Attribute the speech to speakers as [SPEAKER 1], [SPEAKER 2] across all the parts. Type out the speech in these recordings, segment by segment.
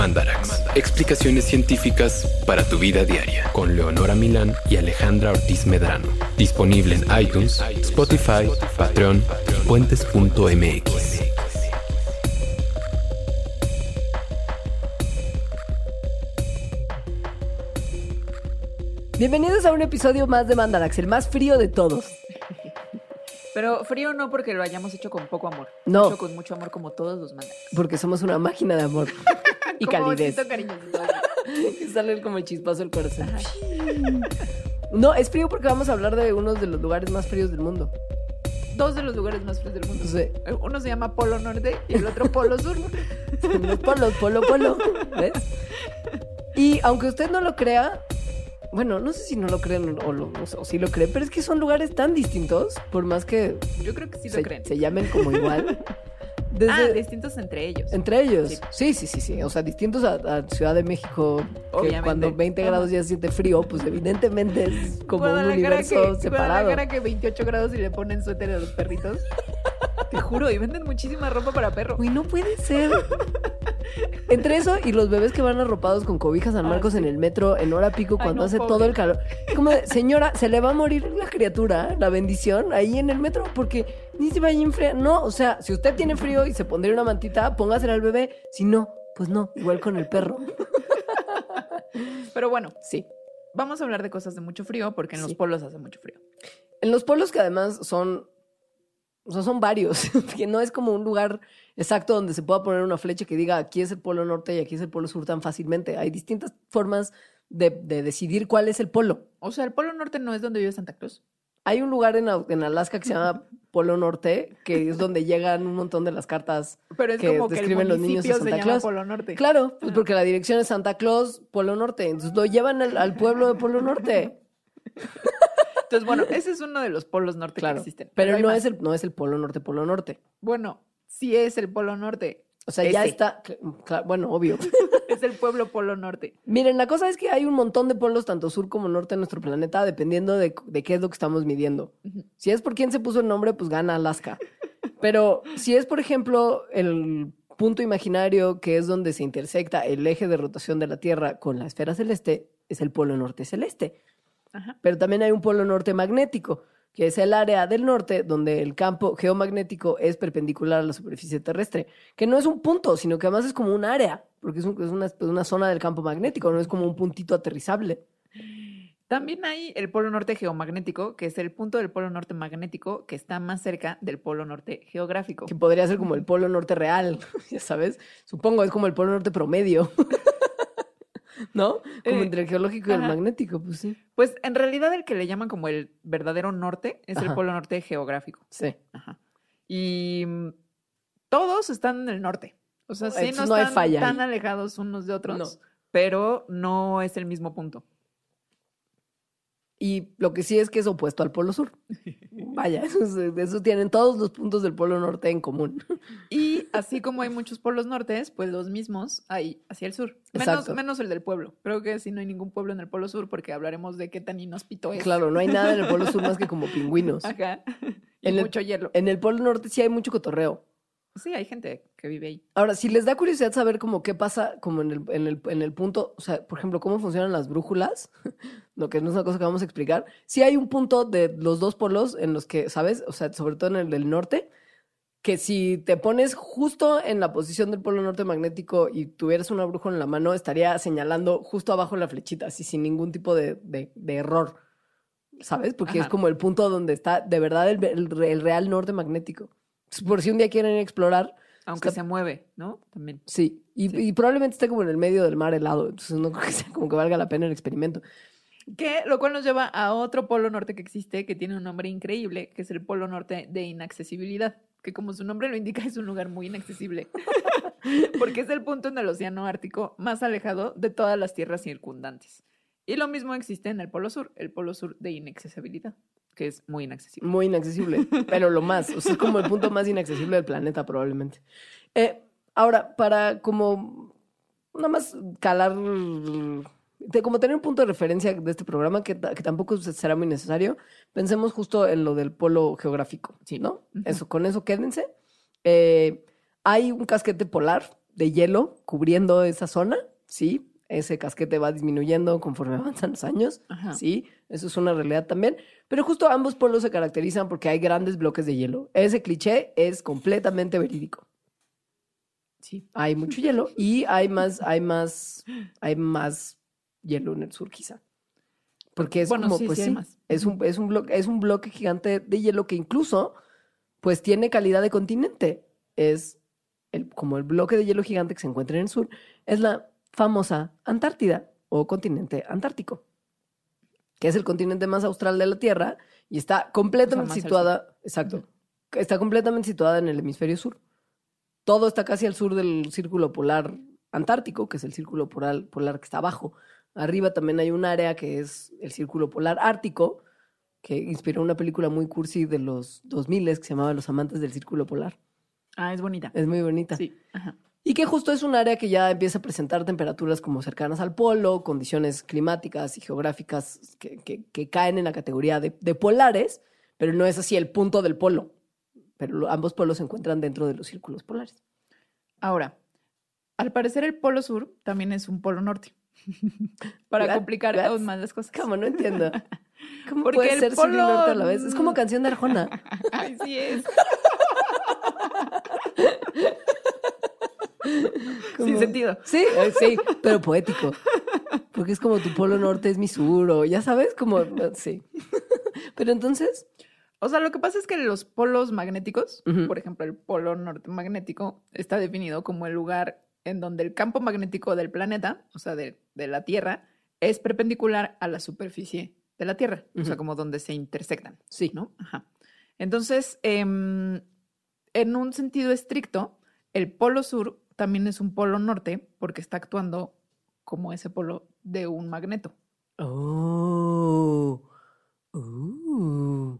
[SPEAKER 1] Mandarax. Explicaciones científicas para tu vida diaria. Con Leonora Milán y Alejandra Ortiz Medrano. Disponible en iTunes, Spotify, Patreon y puentes.mx.
[SPEAKER 2] Bienvenidos a un episodio más de Mandarax, el más frío de todos.
[SPEAKER 3] Pero frío no porque lo hayamos hecho con poco amor.
[SPEAKER 2] No.
[SPEAKER 3] Hecho con mucho amor como todos los mandan.
[SPEAKER 2] Porque somos una máquina de amor y
[SPEAKER 3] Como
[SPEAKER 2] calidez. Que sale como el chispazo del corazón. No, es frío porque vamos a hablar de uno de los lugares más fríos del mundo.
[SPEAKER 3] Dos de los lugares más fríos del mundo.
[SPEAKER 2] Sí.
[SPEAKER 3] Uno se llama Polo Norte y el otro Polo Sur.
[SPEAKER 2] Son los polos, polo, polo. ¿Ves? Y aunque usted no lo crea, bueno, no sé si no lo creen o, lo, o sí lo creen, pero es que son lugares tan distintos, por más que
[SPEAKER 3] Yo creo que sí
[SPEAKER 2] se,
[SPEAKER 3] lo creen.
[SPEAKER 2] se llamen como igual. Desde-
[SPEAKER 3] Ah, distintos entre ellos.
[SPEAKER 2] Entre ellos.
[SPEAKER 3] Sí.
[SPEAKER 2] Sí, sí, sí, sí. O sea, distintos a, a Ciudad de México, que cuando 20
[SPEAKER 3] Ajá.
[SPEAKER 2] grados ya siente frío, pues evidentemente es como un universo
[SPEAKER 3] que,
[SPEAKER 2] separado.
[SPEAKER 3] Guadalajara que 28 grados y le ponen suéter a los perritos. Te juro, y venden muchísima ropa para perro.
[SPEAKER 2] Uy, no puede ser. Entre eso y los bebés que van arropados con cobijas San
[SPEAKER 3] Ah,
[SPEAKER 2] Marcos
[SPEAKER 3] sí.
[SPEAKER 2] en el metro en hora pico
[SPEAKER 3] Ay,
[SPEAKER 2] cuando
[SPEAKER 3] no,
[SPEAKER 2] hace
[SPEAKER 3] pobre.
[SPEAKER 2] todo el calor. Como, de, señora, se le va a morir la criatura, la bendición, ahí en el metro, porque ni se vaya a enfriar. No, o sea, si usted tiene frío y se pondría una mantita, póngasela al bebé. Si no, pues no, igual con el perro.
[SPEAKER 3] Pero bueno,
[SPEAKER 2] Sí.
[SPEAKER 3] vamos a hablar de cosas de mucho frío porque en
[SPEAKER 2] Sí.
[SPEAKER 3] los polos hace mucho frío.
[SPEAKER 2] En los polos que además son, o sea, son varios, que no es como un lugar exacto donde se pueda poner una flecha que diga aquí es el polo norte y aquí es el polo sur tan fácilmente. Hay distintas formas de, de decidir cuál es el polo.
[SPEAKER 3] O sea, el Polo Norte no es donde vive Santa Cruz.
[SPEAKER 2] Hay un lugar en Alaska que se llama Polo Norte, que es donde llegan un montón de las cartas.
[SPEAKER 3] Pero es
[SPEAKER 2] que
[SPEAKER 3] como que el
[SPEAKER 2] describen los niños
[SPEAKER 3] se
[SPEAKER 2] Santa Claus.
[SPEAKER 3] Polo Norte.
[SPEAKER 2] Claro, pues porque la dirección es Santa Claus, Polo Norte. Entonces lo llevan al, al pueblo de Polo Norte.
[SPEAKER 3] Entonces, bueno, ese es uno de los polos norte
[SPEAKER 2] Claro.
[SPEAKER 3] que existen.
[SPEAKER 2] Pero
[SPEAKER 3] hay
[SPEAKER 2] no
[SPEAKER 3] más.
[SPEAKER 2] es, el, no es el Polo Norte, Polo Norte.
[SPEAKER 3] Bueno, sí es el Polo Norte.
[SPEAKER 2] O sea, ya está. cla- bueno, obvio.
[SPEAKER 3] Es el pueblo Polo Norte.
[SPEAKER 2] Miren, la cosa es que hay un montón de polos, tanto sur como norte en nuestro planeta, dependiendo de, de qué es lo que estamos midiendo. Si es por quién se puso el nombre, pues gana Alaska. Pero si es, por ejemplo, el punto imaginario que es donde se intersecta el eje de rotación de la Tierra con la esfera celeste, es el polo norte celeste.
[SPEAKER 3] Ajá.
[SPEAKER 2] Pero también hay un polo norte magnético, que es el área del norte donde el campo geomagnético es perpendicular a la superficie terrestre, que no es un punto, sino que además es como un área, porque es, un- es una, una zona del campo magnético, no es como un puntito aterrizable.
[SPEAKER 3] También hay el Polo Norte geomagnético, que es el punto del Polo Norte magnético que está más cerca del Polo Norte geográfico.
[SPEAKER 2] que podría ser como el polo norte real, ya sabes. Supongo es como el polo norte promedio. ¿No? Como
[SPEAKER 3] Eh,
[SPEAKER 2] entre el geológico y el
[SPEAKER 3] ajá.
[SPEAKER 2] magnético, pues sí.
[SPEAKER 3] Pues en realidad el que le llaman como el verdadero norte es
[SPEAKER 2] Ajá.
[SPEAKER 3] el Polo Norte geográfico.
[SPEAKER 2] Sí.
[SPEAKER 3] Ajá. Y mm, todos están en el norte. O sea, sí, no
[SPEAKER 2] Entonces no hay
[SPEAKER 3] están
[SPEAKER 2] falla
[SPEAKER 3] tan alejados unos de otros,
[SPEAKER 2] No.
[SPEAKER 3] pero no es el mismo punto.
[SPEAKER 2] Y lo que sí es que es opuesto al polo sur. Vaya, eso, es- eso tienen todos los puntos del polo norte en común.
[SPEAKER 3] Y así como hay muchos polos nortes, pues los mismos hay hacia el sur. Menos, menos el del pueblo. Creo que sí no hay ningún pueblo en el polo sur porque hablaremos de qué tan inhóspito es.
[SPEAKER 2] Claro, no hay nada en el polo sur más que como pingüinos.
[SPEAKER 3] Ajá. Y
[SPEAKER 2] En el-
[SPEAKER 3] mucho hielo.
[SPEAKER 2] En el polo norte sí hay mucho cotorreo.
[SPEAKER 3] Sí, hay gente que vive ahí.
[SPEAKER 2] Ahora, si les da curiosidad saber como qué pasa como en el, en el, en el punto, o sea, por ejemplo, cómo funcionan las brújulas, lo que no es una cosa que vamos a explicar, sí hay un punto de los dos polos en los que, ¿sabes? O sea, sobre todo en el del norte, que si te pones justo en la posición del polo norte magnético y tuvieras una brújula en la mano, estaría señalando justo abajo la flechita, así sin ningún tipo de, de- de error, ¿sabes? Porque es como el punto donde está de verdad el, el- el real norte magnético. Por si un día quieren explorar,
[SPEAKER 3] Aunque
[SPEAKER 2] Está-
[SPEAKER 3] se mueve, ¿no? También.
[SPEAKER 2] Sí, y,
[SPEAKER 3] Sí.
[SPEAKER 2] y probablemente esté como en el medio del mar helado, entonces no creo que sea como que valga la pena el experimento.
[SPEAKER 3] Que lo cual nos lleva a otro polo norte que existe, que tiene un nombre increíble, que es el polo norte de inaccesibilidad, que como su nombre lo indica es un lugar muy inaccesible, porque es el punto en el océano Ártico más alejado de todas las tierras circundantes. Y lo mismo existe en el polo sur, el polo sur de inaccesibilidad, que es muy inaccesible.
[SPEAKER 2] Muy inaccesible, pero lo más, o sea, es como el punto más inaccesible del planeta probablemente. Eh, ahora, para como nada más calar, de como tener un punto de referencia de este programa que, que tampoco se- será muy necesario, pensemos justo en lo del polo geográfico,
[SPEAKER 3] Sí.
[SPEAKER 2] ¿no? Eso, con eso quédense. Eh, hay un casquete polar de hielo cubriendo esa zona, sí. Ese casquete va disminuyendo conforme avanzan los años,
[SPEAKER 3] Ajá.
[SPEAKER 2] sí. Eso es una realidad también. Pero justo ambos polos se caracterizan porque hay grandes bloques de hielo. Ese cliché es completamente verídico.
[SPEAKER 3] Sí.
[SPEAKER 2] Hay mucho hielo y hay más, hay más, hay más hielo en el sur, quizá. Porque es
[SPEAKER 3] Bueno,
[SPEAKER 2] como,
[SPEAKER 3] sí,
[SPEAKER 2] pues
[SPEAKER 3] sí hay
[SPEAKER 2] sí,
[SPEAKER 3] más.
[SPEAKER 2] es un, es un bloque, es un bloque gigante de hielo que incluso, pues tiene calidad de continente. Es el, como el bloque de hielo gigante que se encuentra en el sur, es la famosa Antártida o continente antártico, que es el continente más austral de la Tierra y está completamente situada, exacto, está completamente situada en el hemisferio sur. Todo está casi al sur del círculo polar antártico, que es el círculo polar, polar que está abajo. Arriba también hay un área que es el círculo polar ártico, que inspiró una película muy cursi de los 2000 que se llamaba Los amantes del círculo polar.
[SPEAKER 3] Ah, es bonita.
[SPEAKER 2] Es muy bonita.
[SPEAKER 3] Sí. Ajá.
[SPEAKER 2] Y que justo es un área que ya empieza a presentar temperaturas como cercanas al polo, condiciones climáticas y geográficas que, que- que caen en la categoría de, de polares, pero no es así el punto del polo. Pero ambos polos se encuentran dentro de los círculos polares.
[SPEAKER 3] Ahora, al parecer el polo sur también es un polo norte. Para complicar aún más las cosas.
[SPEAKER 2] ¿Cómo? No entiendo. ¿Cómo
[SPEAKER 3] Porque
[SPEAKER 2] puede
[SPEAKER 3] el
[SPEAKER 2] ser sur y
[SPEAKER 3] polo-
[SPEAKER 2] norte a la vez? Es como canción de Arjona.
[SPEAKER 3] Ay, sí es.
[SPEAKER 2] Como-
[SPEAKER 3] Sin sentido.
[SPEAKER 2] Sí, eh, sí, pero poético. Porque es como tu polo norte es mi sur, o ya sabes, como, sí. Pero entonces,
[SPEAKER 3] O sea, lo que pasa es que los polos magnéticos, por ejemplo, el polo norte magnético, está definido como el lugar en donde el campo magnético del planeta, o sea, de, de la Tierra, es perpendicular a la superficie de la Tierra, o sea, como donde se intersectan,
[SPEAKER 2] sí,
[SPEAKER 3] ¿no? Ajá. Entonces, em, en un sentido estricto, el polo sur también es un polo norte porque está actuando como ese polo de un magneto.
[SPEAKER 2] Oh. Uh.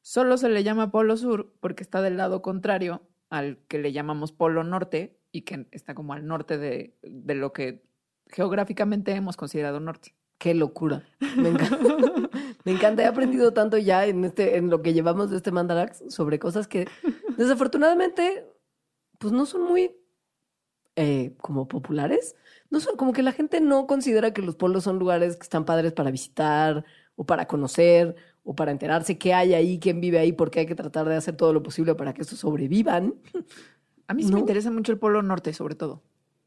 [SPEAKER 3] Solo se le llama polo sur porque está del lado contrario al que le llamamos polo norte y que está como al norte de, de lo que geográficamente hemos considerado norte.
[SPEAKER 2] Qué locura. Me encanta. Me encanta. He aprendido tanto ya en este, en lo que llevamos de este Mandarax sobre cosas que desafortunadamente, pues no son muy eh, como populares. No son, como que la gente no considera que los polos son lugares que están padres para visitar o para conocer o para enterarse qué hay ahí, quién vive ahí, porque hay que tratar de hacer todo lo posible para que estos sobrevivan.
[SPEAKER 3] A mí sí
[SPEAKER 2] No.
[SPEAKER 3] me interesa mucho el polo norte, sobre todo.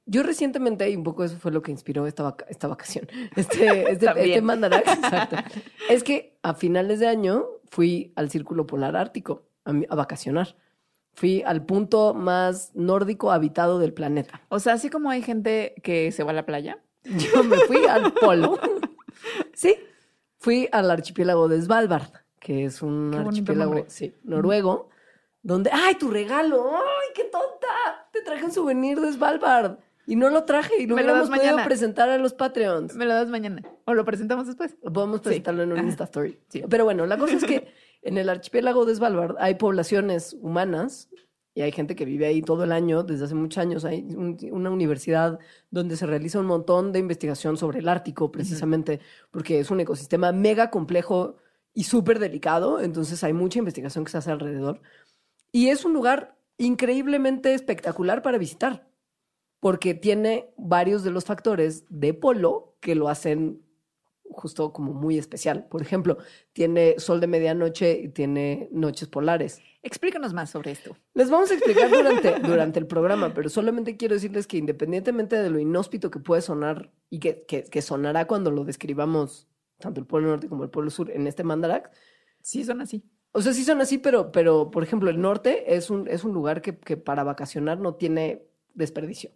[SPEAKER 2] Yo recientemente, y un poco eso fue lo que inspiró esta, vaca- esta vacación, este, este, este mandarax, exacto. Es que a finales de año fui al Círculo Polar Ártico a, a vacacionar. Fui al punto más nórdico habitado del planeta.
[SPEAKER 3] O sea, así como hay gente que se va a la playa.
[SPEAKER 2] Yo me fui al polo. Sí, fui al archipiélago de Svalbard, que es un archipiélago sí, noruego, donde, ¡ay, tu regalo! ¡Ay, qué tonta! Te traje un souvenir de Svalbard y no lo traje y lo
[SPEAKER 3] Me
[SPEAKER 2] hubiéramos podido
[SPEAKER 3] mañana.
[SPEAKER 2] presentar a los Patreons.
[SPEAKER 3] Me lo das mañana. O lo presentamos después.
[SPEAKER 2] Podemos presentarlo en un. Insta Story.
[SPEAKER 3] Sí.
[SPEAKER 2] Pero bueno, la cosa es que en el archipiélago de Svalbard hay poblaciones humanas y hay gente que vive ahí todo el año, desde hace muchos años. Hay un- una universidad donde se realiza un montón de investigación sobre el Ártico, precisamente porque es un ecosistema mega complejo y súper delicado. Entonces hay mucha investigación que se hace alrededor. Y es un lugar increíblemente espectacular para visitar, porque tiene varios de los factores de polo que lo hacen justo como muy especial. Por ejemplo, tiene sol de medianoche y tiene noches polares.
[SPEAKER 3] Explícanos más sobre esto.
[SPEAKER 2] Les vamos a explicar durante, durante el programa, pero solamente quiero decirles que independientemente de lo inhóspito que puede sonar y que, que, que sonará cuando lo describamos, tanto el Polo Norte como el Polo Sur, en este Mandarax,
[SPEAKER 3] Sí, son así.
[SPEAKER 2] o sea, sí son así, pero, pero por ejemplo, el norte es un, es un lugar que, que para vacacionar no tiene desperdicio.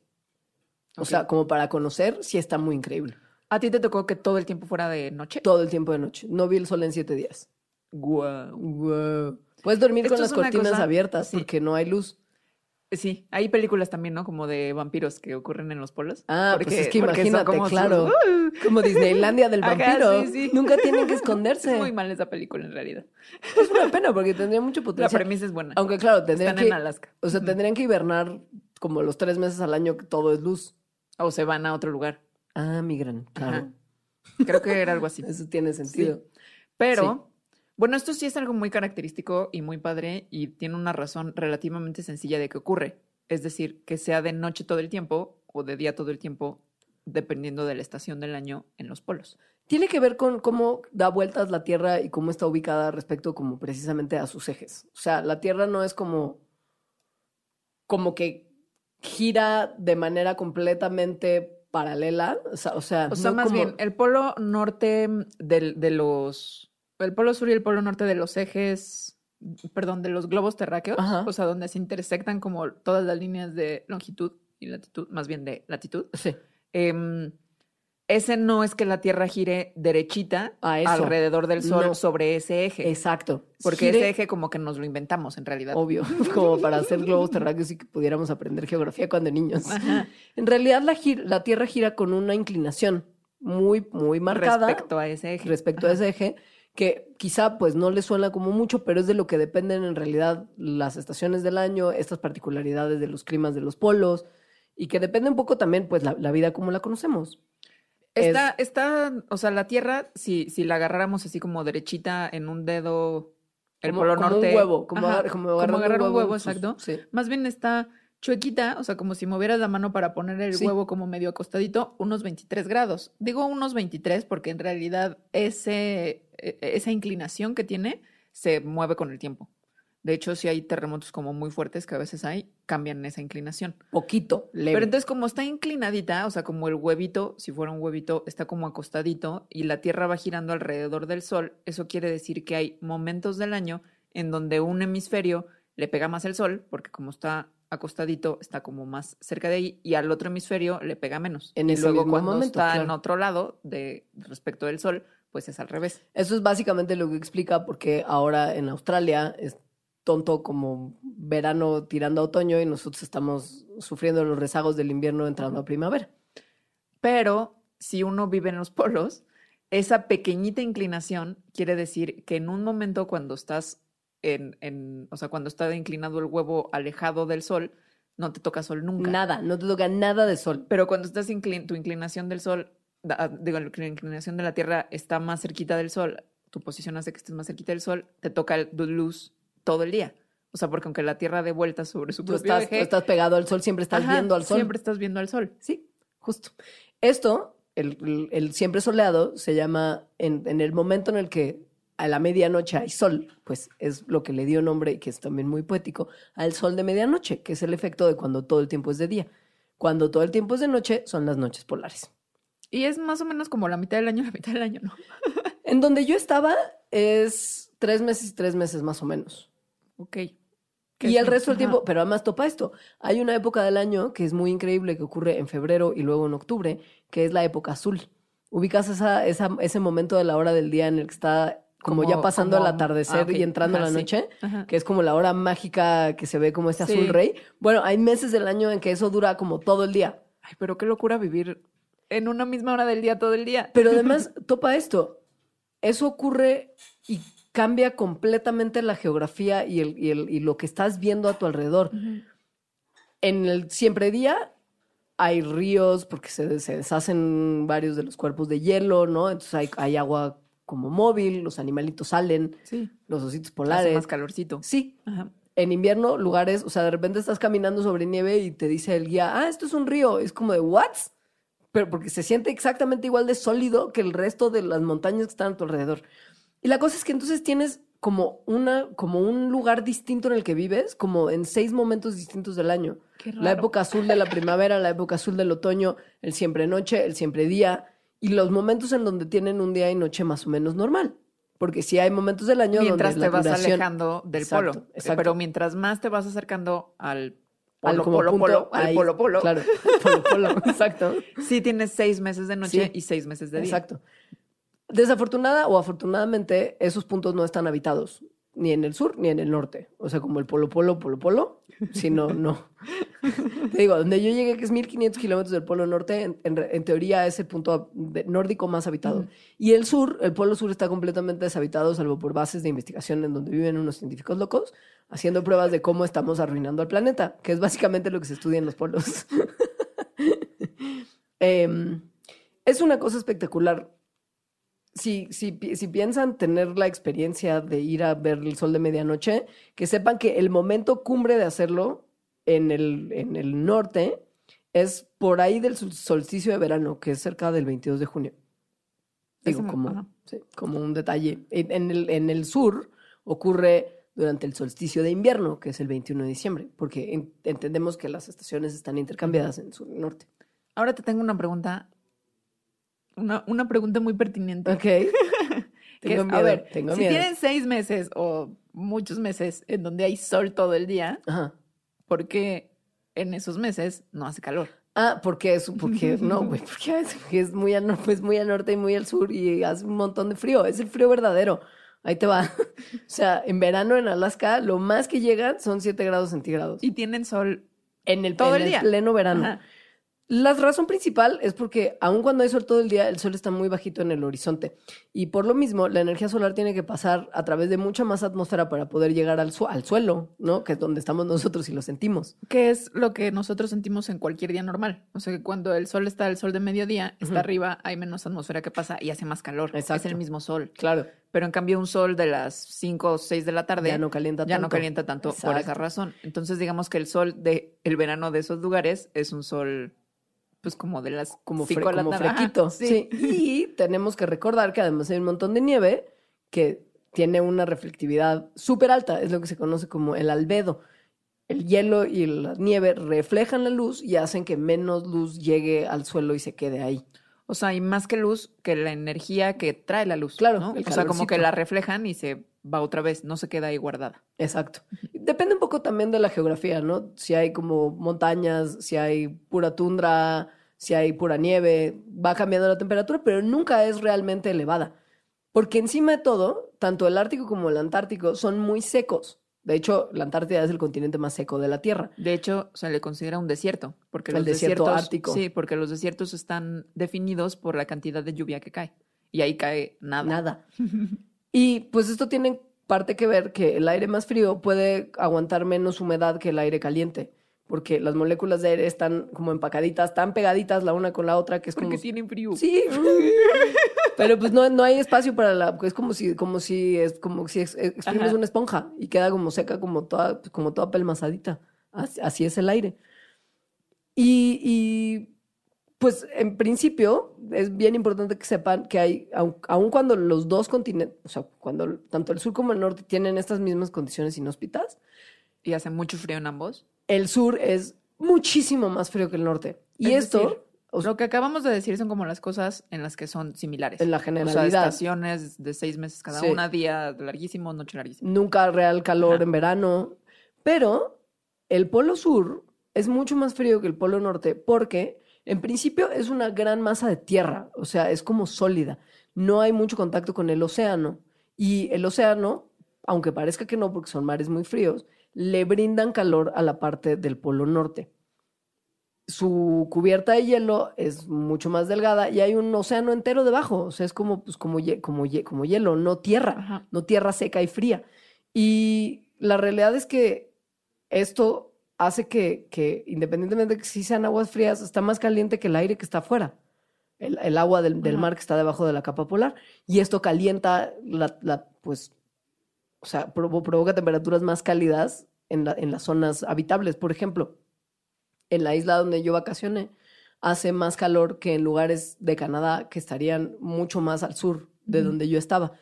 [SPEAKER 2] O sea, como para conocer, sí está muy increíble.
[SPEAKER 3] ¿A ti te tocó que todo el tiempo fuera de noche?
[SPEAKER 2] Todo el tiempo de noche. No vi el sol en siete días.
[SPEAKER 3] Guau.
[SPEAKER 2] Wow. Puedes dormir
[SPEAKER 3] Esto
[SPEAKER 2] con las cortinas
[SPEAKER 3] cosa-
[SPEAKER 2] abiertas
[SPEAKER 3] sí.
[SPEAKER 2] porque no hay luz.
[SPEAKER 3] Sí, hay películas también, ¿no? Como de vampiros que ocurren en los polos.
[SPEAKER 2] Ah, pues es que
[SPEAKER 3] porque
[SPEAKER 2] imagínate,
[SPEAKER 3] como
[SPEAKER 2] claro.
[SPEAKER 3] ¡Uh!
[SPEAKER 2] Como Disneylandia del
[SPEAKER 3] Ajá,
[SPEAKER 2] vampiro.
[SPEAKER 3] sí, sí.
[SPEAKER 2] Nunca tienen que esconderse.
[SPEAKER 3] Es muy mal esa película en realidad.
[SPEAKER 2] Es una pena porque tendría mucho
[SPEAKER 3] La
[SPEAKER 2] potencial.
[SPEAKER 3] premisa es buena.
[SPEAKER 2] Aunque claro, tendrían
[SPEAKER 3] Están
[SPEAKER 2] que,
[SPEAKER 3] en Alaska.
[SPEAKER 2] o sea, tendrían que hibernar como los tres meses al año que todo es luz.
[SPEAKER 3] O se van a otro lugar.
[SPEAKER 2] Ah, migran, claro.
[SPEAKER 3] Ajá. Creo que era algo así.
[SPEAKER 2] Eso tiene sentido.
[SPEAKER 3] Pero, bueno, esto sí es algo muy característico y muy padre y tiene una razón relativamente sencilla de que ocurre. es decir, que sea de noche todo el tiempo o de día todo el tiempo, dependiendo de la estación del año en los polos.
[SPEAKER 2] Tiene que ver con cómo da vueltas la Tierra y cómo está ubicada respecto como precisamente a sus ejes. O sea, la Tierra no es como como que gira de manera completamente paralela, o sea, o sea,
[SPEAKER 3] O sea,
[SPEAKER 2] no
[SPEAKER 3] más
[SPEAKER 2] como-
[SPEAKER 3] bien, el polo norte del- de, los. El polo sur y el polo norte de los ejes. Perdón, de los globos terráqueos.
[SPEAKER 2] Ajá.
[SPEAKER 3] O sea, donde se intersectan como todas las líneas de longitud y latitud, más bien de latitud.
[SPEAKER 2] Sí.
[SPEAKER 3] Em, ese no es que la Tierra gire derechita
[SPEAKER 2] A eso.
[SPEAKER 3] alrededor del Sol
[SPEAKER 2] No.
[SPEAKER 3] sobre ese eje.
[SPEAKER 2] Exacto.
[SPEAKER 3] Porque
[SPEAKER 2] Gire-
[SPEAKER 3] ese eje como que nos lo inventamos en realidad.
[SPEAKER 2] obvio, como para hacer globos terráqueos y que pudiéramos aprender geografía cuando niños.
[SPEAKER 3] Ajá.
[SPEAKER 2] En realidad la, Tierra gira con una inclinación muy, muy marcada
[SPEAKER 3] Respecto a ese eje.
[SPEAKER 2] respecto a ese eje, que quizá pues no le suena como mucho, pero es de lo que dependen en realidad las estaciones del año, estas particularidades de los climas de los polos, y que depende un poco también pues la, la vida como la conocemos.
[SPEAKER 3] Está, está, o sea, la Tierra, si, si la agarráramos así como derechita en un dedo, el
[SPEAKER 2] como,
[SPEAKER 3] polo
[SPEAKER 2] como
[SPEAKER 3] norte.
[SPEAKER 2] un huevo, como,
[SPEAKER 3] Ajá,
[SPEAKER 2] agar- como agarrando
[SPEAKER 3] agarrar un huevo,
[SPEAKER 2] en sus-
[SPEAKER 3] exacto.
[SPEAKER 2] sí.
[SPEAKER 3] Más bien está chuequita, o sea, como si movieras la mano para poner el
[SPEAKER 2] Sí.
[SPEAKER 3] huevo como medio acostadito, unos 23 grados. Digo unos 23 porque en realidad ese, e- esa inclinación que tiene se mueve con el tiempo. De hecho, si hay terremotos como muy fuertes que a veces hay, cambian esa inclinación.
[SPEAKER 2] Poquito, leve.
[SPEAKER 3] Pero entonces, como está inclinadita, o sea, como el huevito, si fuera un huevito, está como acostadito y la Tierra va girando alrededor del Sol, eso quiere decir que hay momentos del año en donde un hemisferio le pega más el Sol, porque como está acostadito, está como más cerca de ahí, y al otro hemisferio le pega menos.
[SPEAKER 2] En
[SPEAKER 3] y
[SPEAKER 2] ese
[SPEAKER 3] luego cuando
[SPEAKER 2] momento,
[SPEAKER 3] está en otro lado de respecto del Sol, pues es al revés.
[SPEAKER 2] Eso es básicamente lo que explica por qué ahora en Australia es tonto como verano tirando a otoño y nosotros estamos sufriendo los rezagos del invierno entrando a primavera.
[SPEAKER 3] Pero si uno vive en los polos, esa pequeñita inclinación quiere decir que en un momento cuando estás en, en- o sea, cuando está inclinado el huevo alejado del sol, no te toca sol nunca.
[SPEAKER 2] Nada, no te toca nada de sol.
[SPEAKER 3] Pero cuando estás inclin- tu inclinación del sol, da- ah, digo, la inclinación de la Tierra está más cerquita del sol, tu posición hace que estés más cerquita del sol, te toca el- luz todo el día. O sea, porque aunque la Tierra dé vueltas sobre su
[SPEAKER 2] Tú
[SPEAKER 3] propio
[SPEAKER 2] estás, tú
[SPEAKER 3] eje,
[SPEAKER 2] estás pegado al sol, siempre estás
[SPEAKER 3] ajá,
[SPEAKER 2] viendo al sol.
[SPEAKER 3] Siempre estás viendo al sol.
[SPEAKER 2] Sí, justo. Esto, el, el- el siempre soleado, se llama en, en el momento en el que a la medianoche hay sol, pues es lo que le dio nombre y que es también muy poético, al sol de medianoche, que es el efecto de cuando todo el tiempo es de día. Cuando todo el tiempo es de noche, son las noches polares.
[SPEAKER 3] Y es más o menos como la mitad del año, la mitad del año, ¿no?
[SPEAKER 2] En donde yo estaba es tres meses y tres meses más o menos.
[SPEAKER 3] Ok.
[SPEAKER 2] Y el resto del tiempo, pero además topa esto. Hay una época del año que es muy increíble que ocurre en febrero y luego en octubre, que es la época azul. Ubicas esa, esa, ese momento de la hora del día en el que está como, ya pasando el atardecer
[SPEAKER 3] ah,
[SPEAKER 2] y entrando
[SPEAKER 3] Ajá,
[SPEAKER 2] la noche, que es como la hora mágica que se ve como este
[SPEAKER 3] Sí.
[SPEAKER 2] azul rey. Bueno, hay meses del año en que eso dura como todo el día.
[SPEAKER 3] Ay, pero qué locura vivir en una misma hora del día todo el día.
[SPEAKER 2] Pero además, topa esto. Eso ocurre y cambia completamente la geografía y, el, y, el, y lo que estás viendo a tu alrededor. En el siempre día hay ríos porque se, se deshacen varios de los cuerpos de hielo, ¿no? Entonces hay, hay agua como móvil, los animalitos salen,
[SPEAKER 3] Sí.
[SPEAKER 2] los ositos
[SPEAKER 3] Hace
[SPEAKER 2] polares.
[SPEAKER 3] más calorcito.
[SPEAKER 2] Sí,
[SPEAKER 3] Ajá.
[SPEAKER 2] en invierno lugares, o sea, de repente estás caminando sobre nieve y te dice el guía, ah, esto es un río. Es como de, ¿what? Pero porque se siente exactamente igual de sólido que el resto de las montañas que están a tu alrededor. Y la cosa es que entonces tienes como, una, como un lugar distinto en el que vives, como en seis momentos distintos del año.
[SPEAKER 3] Qué
[SPEAKER 2] La época azul de la primavera, la época azul del otoño, el siempre noche, el siempre día, y los momentos en donde tienen un día y noche más o menos normal. Porque sí hay momentos del año
[SPEAKER 3] Mientras
[SPEAKER 2] donde
[SPEAKER 3] te vas
[SPEAKER 2] duración-
[SPEAKER 3] alejando del
[SPEAKER 2] Exacto,
[SPEAKER 3] polo.
[SPEAKER 2] exacto.
[SPEAKER 3] Pero mientras más te vas acercando al
[SPEAKER 2] al
[SPEAKER 3] polo,
[SPEAKER 2] como
[SPEAKER 3] polo,
[SPEAKER 2] punto,
[SPEAKER 3] polo, al polo, polo,
[SPEAKER 2] Claro, polo, polo, exacto.
[SPEAKER 3] sí tienes seis meses de noche
[SPEAKER 2] Sí.
[SPEAKER 3] y seis meses de día.
[SPEAKER 2] Exacto. Desafortunada o afortunadamente, esos puntos no están habitados, ni en el sur ni en el norte. O sea, como el polo, polo, polo, polo, sino no. Te digo, donde yo llegué, que es 1500 kilómetros del polo norte, en, en re- en teoría es el punto nórdico más habitado. Y el sur, el polo sur está completamente deshabitado, salvo por bases de investigación en donde viven unos científicos locos, haciendo pruebas de cómo estamos arruinando al planeta, que es básicamente lo que se estudia en los polos. Em, es una cosa espectacular. Si, si, si piensan tener la experiencia de ir a ver el sol de medianoche, que sepan que el momento cumbre de hacerlo en el, en el norte es por ahí del sol- solsticio de verano, que es cerca del 22 de junio. Digo, como, sí, como un detalle. En, el, en el sur ocurre durante el solsticio de invierno, que es el 21 de diciembre, porque en- entendemos que las estaciones están intercambiadas en sur y norte.
[SPEAKER 3] Ahora te tengo una pregunta. Una, una pregunta muy pertinente.
[SPEAKER 2] Ok. tengo
[SPEAKER 3] es,
[SPEAKER 2] miedo,
[SPEAKER 3] a ver,
[SPEAKER 2] tengo
[SPEAKER 3] si
[SPEAKER 2] miedo.
[SPEAKER 3] tienen seis meses o muchos meses en donde hay sol todo el día,
[SPEAKER 2] Ajá.
[SPEAKER 3] ¿por qué en esos meses no hace calor?
[SPEAKER 2] Ah, porque es, porque no, güey, porque es, porque es muy al norte, es muy al norte y muy al sur y hace un montón de frío. Es el frío verdadero. Ahí te va. O sea, en verano en Alaska, lo más que llegan son 7 grados centígrados.
[SPEAKER 3] Y tienen sol.
[SPEAKER 2] En el,
[SPEAKER 3] todo
[SPEAKER 2] en
[SPEAKER 3] el día.
[SPEAKER 2] pleno verano.
[SPEAKER 3] Ajá.
[SPEAKER 2] La razón principal es porque aun cuando hay sol todo el día, el sol está muy bajito en el horizonte. Y por lo mismo, la energía solar tiene que pasar a través de mucha más atmósfera para poder llegar al, su- al suelo, ¿no? Que es donde estamos nosotros y lo sentimos.
[SPEAKER 3] Que es lo que nosotros sentimos en cualquier día normal. O sea, que cuando el sol está el sol de mediodía, está arriba, hay menos atmósfera que pasa y hace más calor. Es
[SPEAKER 2] Exacto.
[SPEAKER 3] el mismo sol.
[SPEAKER 2] Claro,
[SPEAKER 3] Pero en cambio, un sol de las 5 o 6 de la tarde
[SPEAKER 2] ya no calienta
[SPEAKER 3] ya
[SPEAKER 2] tanto.
[SPEAKER 3] no calienta tanto por esa razón. Entonces, digamos que el sol de el verano de esos lugares es un sol, pues como de las
[SPEAKER 2] como, fre- como
[SPEAKER 3] sí.
[SPEAKER 2] sí. Y tenemos que recordar que además hay un montón de nieve que tiene una reflectividad súper alta, es lo que se conoce como el albedo. El hielo y la nieve reflejan la luz y hacen que menos luz llegue al suelo y se quede ahí.
[SPEAKER 3] O sea, hay más que luz que la energía que trae la luz.
[SPEAKER 2] Claro,
[SPEAKER 3] ¿no? O sea, como que la reflejan y se va otra vez, no se queda ahí guardada.
[SPEAKER 2] Exacto. Depende un poco también de la geografía, ¿no? Si hay como montañas, si hay pura tundra, si hay pura nieve, va cambiando la temperatura, pero nunca es realmente elevada. Porque encima de todo, tanto el Ártico como el Antártico son muy secos. De hecho, la Antártida es el continente más seco de la Tierra.
[SPEAKER 3] De hecho, se le considera un desierto, porque
[SPEAKER 2] El
[SPEAKER 3] los
[SPEAKER 2] desierto
[SPEAKER 3] desiertos,
[SPEAKER 2] ártico.
[SPEAKER 3] sí, porque los desiertos están definidos por la cantidad de lluvia que cae y ahí cae nada.
[SPEAKER 2] Nada. Y pues esto tiene parte que ver que el aire más frío puede aguantar menos humedad que el aire caliente, porque las moléculas de aire están como empacaditas, tan pegaditas la una con la otra que es
[SPEAKER 3] Porque
[SPEAKER 2] como
[SPEAKER 3] tienen frío.
[SPEAKER 2] Sí. Pero pues no, no hay espacio para la. Es como si, como si es como si ex- exprimes
[SPEAKER 3] Ajá.
[SPEAKER 2] una esponja y queda como seca, como toda, pues, como toda pelmazadita. Así, así es el aire. Y, y, pues en principio es bien importante que sepan que hay, aun, aun cuando los dos continentes, o sea, cuando tanto el sur como el norte tienen estas mismas condiciones inhóspitas,
[SPEAKER 3] Y hace mucho frío en ambos.
[SPEAKER 2] El sur es muchísimo más frío que el norte. Y
[SPEAKER 3] Es
[SPEAKER 2] esto,
[SPEAKER 3] decir,
[SPEAKER 2] o sea,
[SPEAKER 3] Lo que acabamos de decir son como las cosas en las que son similares.
[SPEAKER 2] en la
[SPEAKER 3] o sea,
[SPEAKER 2] generalidad.
[SPEAKER 3] estaciones de seis meses cada
[SPEAKER 2] Sí.
[SPEAKER 3] una, día larguísimo, noche larguísima.
[SPEAKER 2] nunca real calor
[SPEAKER 3] Ajá.
[SPEAKER 2] en verano. Pero el polo sur es mucho más frío que el polo norte porque en principio es una gran masa de tierra, o sea, es como sólida. No hay mucho contacto con el océano y el océano, aunque parezca que no porque son mares muy fríos, le brindan calor a la parte del polo norte. Su cubierta de hielo es mucho más delgada y hay un océano entero debajo, o sea, es como, pues, como, como, como hielo, no tierra
[SPEAKER 3] Ajá.
[SPEAKER 2] no tierra seca y fría. Y la realidad es que esto hace que, que independientemente de que sí sean aguas frías, está más caliente que el aire que está afuera. El, el agua del, mar que está debajo de la capa polar. Y esto calienta la, la, pues, o sea, provo- provoca temperaturas más cálidas en, la- en las zonas habitables. Por ejemplo, en la isla donde yo vacacioné, hace más calor que en lugares de Canadá que estarían mucho más al sur de donde yo estaba.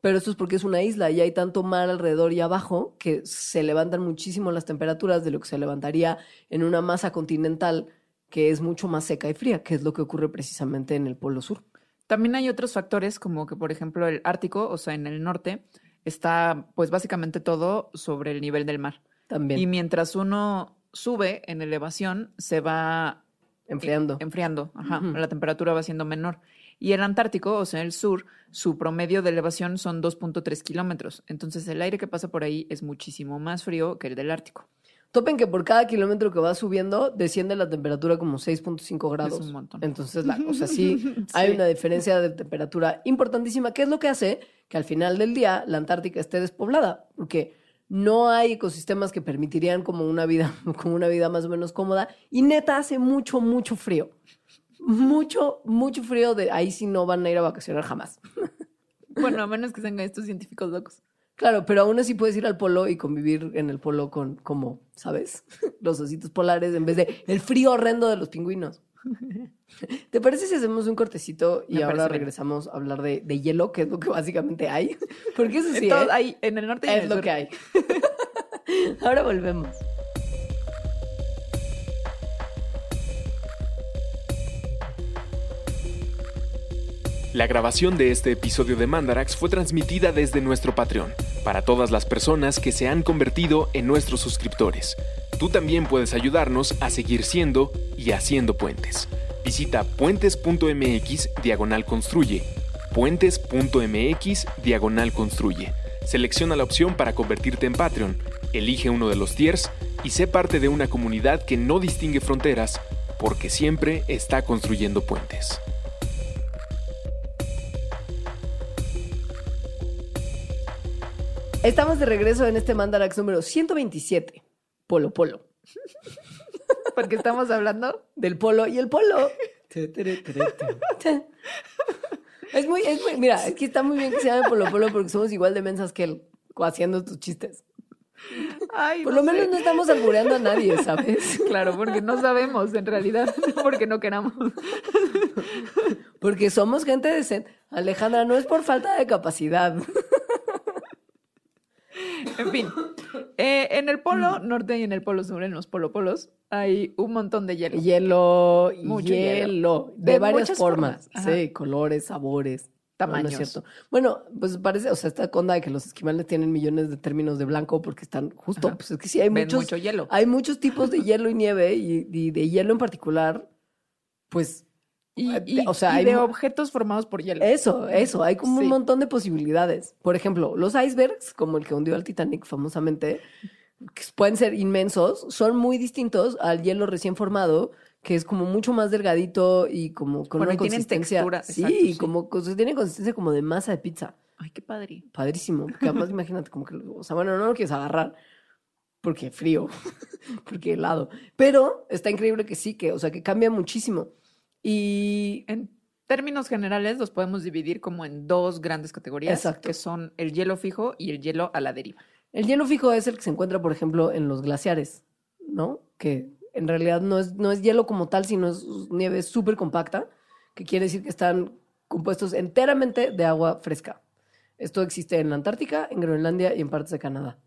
[SPEAKER 2] Pero esto es porque es una isla y hay tanto mar alrededor y abajo que se levantan muchísimo las temperaturas de lo que se levantaría en una masa continental que es mucho más seca y fría, que es lo que ocurre precisamente en el Polo Sur.
[SPEAKER 3] También hay otros factores como que, por ejemplo, el Ártico, o sea, en el norte, está pues básicamente todo sobre el nivel del mar.
[SPEAKER 2] También
[SPEAKER 3] Y mientras uno sube en elevación, se va
[SPEAKER 2] enfriando.
[SPEAKER 3] enfriando, ajá, la temperatura va siendo menor. Y el Antártico, o sea, el sur, su promedio de elevación son 2.3 kilómetros. Entonces el aire que pasa por ahí es muchísimo más frío que el del Ártico.
[SPEAKER 2] Topen que por cada kilómetro que va subiendo desciende la temperatura como 6.5 grados.
[SPEAKER 3] Es un montón.
[SPEAKER 2] Entonces, la, o sea, sí, hay
[SPEAKER 3] Sí.
[SPEAKER 2] una diferencia de temperatura importantísima, que es lo que hace que al final del día la Antártica esté despoblada, porque no hay ecosistemas que permitirían como una vida, como una vida más o menos cómoda, y neta hace mucho, mucho frío. Mucho, mucho frío de ahí sí no van a ir a vacacionar jamás.
[SPEAKER 3] Bueno, a menos que sean estos científicos locos.
[SPEAKER 2] Claro, pero aún así puedes ir al polo y convivir en el polo con, como, ¿sabes? Los ositos polares en vez de el frío horrendo de los pingüinos. ¿Te parece si hacemos un cortecito y
[SPEAKER 3] Me
[SPEAKER 2] ahora
[SPEAKER 3] bien.
[SPEAKER 2] regresamos a hablar de, de hielo, que es lo que básicamente hay? Porque eso sí ¿eh?
[SPEAKER 3] ahí, en el norte y en
[SPEAKER 2] es
[SPEAKER 3] el
[SPEAKER 2] lo
[SPEAKER 3] sur.
[SPEAKER 2] que hay. ahora volvemos.
[SPEAKER 1] La grabación de este episodio de Mandarax fue transmitida desde nuestro Patreon, para todas las personas que se han convertido en nuestros suscriptores. Tú también puedes ayudarnos a seguir siendo y haciendo puentes. Visita puentes.mx diagonal construye. Puentes.mx diagonal construye. Selecciona la opción para convertirte en Patreon, elige uno de los tiers y sé parte de una comunidad que no distingue fronteras porque siempre está construyendo puentes.
[SPEAKER 2] Estamos de regreso en este Mandarax número 127. Polo Polo.
[SPEAKER 3] Porque estamos hablando.
[SPEAKER 2] Del polo y el polo. Es muy, es muy, mira, es que está muy bien que se llame Polo Polo porque somos igual de mensas que él haciendo tus chistes.
[SPEAKER 3] Ay,
[SPEAKER 2] Por
[SPEAKER 3] no
[SPEAKER 2] lo menos no estamos albureando a nadie, ¿sabes?
[SPEAKER 3] Claro, porque no sabemos en realidad, porque no queramos.
[SPEAKER 2] Porque somos gente decente. Alejandra, no es por falta de capacidad.
[SPEAKER 3] En fin, eh, en el polo norte y en el polo sur, en los polopolos, hay un montón de hielo.
[SPEAKER 2] Hielo,
[SPEAKER 3] Mucho
[SPEAKER 2] hielo,
[SPEAKER 3] hielo.
[SPEAKER 2] de,
[SPEAKER 3] De
[SPEAKER 2] varias formas. Sí, colores, sabores. No, no es
[SPEAKER 3] Tamaños.
[SPEAKER 2] cierto. Bueno, pues parece, o sea, esta conda de que los esquimales tienen millones de términos de blanco porque están justo,
[SPEAKER 3] Ajá.
[SPEAKER 2] pues es que sí hay
[SPEAKER 3] Ven
[SPEAKER 2] muchos,
[SPEAKER 3] mucho hielo.
[SPEAKER 2] hay muchos tipos de hielo y nieve y, y de hielo en particular, pues
[SPEAKER 3] Y,
[SPEAKER 2] eh,
[SPEAKER 3] y-
[SPEAKER 2] o sea,
[SPEAKER 3] y
[SPEAKER 2] hay
[SPEAKER 3] de objetos formados por hielo.
[SPEAKER 2] Eso, eso, hay como un montón de posibilidades. Por ejemplo, los icebergs, como el que hundió al Titanic famosamente, que pueden ser inmensos, son muy distintos al hielo recién formado, que es como mucho más delgadito y como con
[SPEAKER 3] Bueno,
[SPEAKER 2] una consistencia.
[SPEAKER 3] textura,
[SPEAKER 2] sí,
[SPEAKER 3] exacto, sí.
[SPEAKER 2] como tiene consistencia como de masa de pizza.
[SPEAKER 3] Ay, qué padre.
[SPEAKER 2] Padrísimo. Porque además imagínate como que, o sea, bueno, no lo quieres agarrar porque frío, porque helado. Pero está increíble que sí, que, o sea, que cambia muchísimo. Y
[SPEAKER 3] En términos generales, los podemos dividir como en dos grandes categorías,
[SPEAKER 2] Exacto.
[SPEAKER 3] que son el hielo fijo y el hielo a la deriva.
[SPEAKER 2] El hielo fijo es el que se encuentra, por ejemplo, en los glaciares, ¿no? Que en realidad no es, no es hielo como tal, sino es nieve súper compacta, que quiere decir que están compuestos enteramente de agua fresca. Esto existe en la Antártica, en Groenlandia y en partes de Canadá.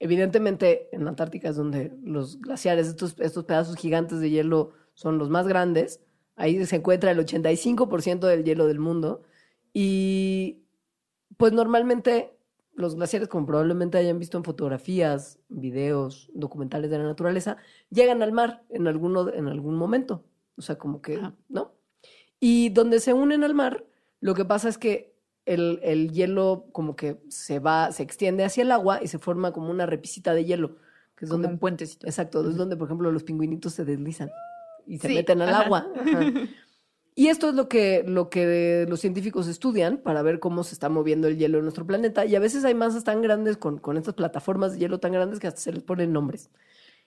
[SPEAKER 2] Evidentemente, en la Antártica es donde los glaciares, estos, estos pedazos gigantes de hielo, son los más grandes. Ahí se encuentra el 85% del hielo del mundo. Y pues normalmente los glaciares, como probablemente hayan visto en fotografías, videos, documentales de la naturaleza, llegan al mar en, alguno, en algún momento. O sea, como que,
[SPEAKER 3] Ajá.
[SPEAKER 2] ¿no? Y donde se unen al mar, lo que pasa es que el, el hielo como que se va, se extiende hacia el agua y se forma como una repisita de hielo, que es
[SPEAKER 3] Como
[SPEAKER 2] donde
[SPEAKER 3] un puentecito.
[SPEAKER 2] Exacto, es donde, por ejemplo, los pingüinitos se deslizan y se
[SPEAKER 3] Sí,
[SPEAKER 2] meten al
[SPEAKER 3] ajá.
[SPEAKER 2] agua. Ajá. Y esto es lo que, lo que los científicos estudian para ver cómo se está moviendo el hielo en nuestro planeta. Y a veces hay masas tan grandes con, con estas plataformas de hielo tan grandes que hasta se les ponen nombres.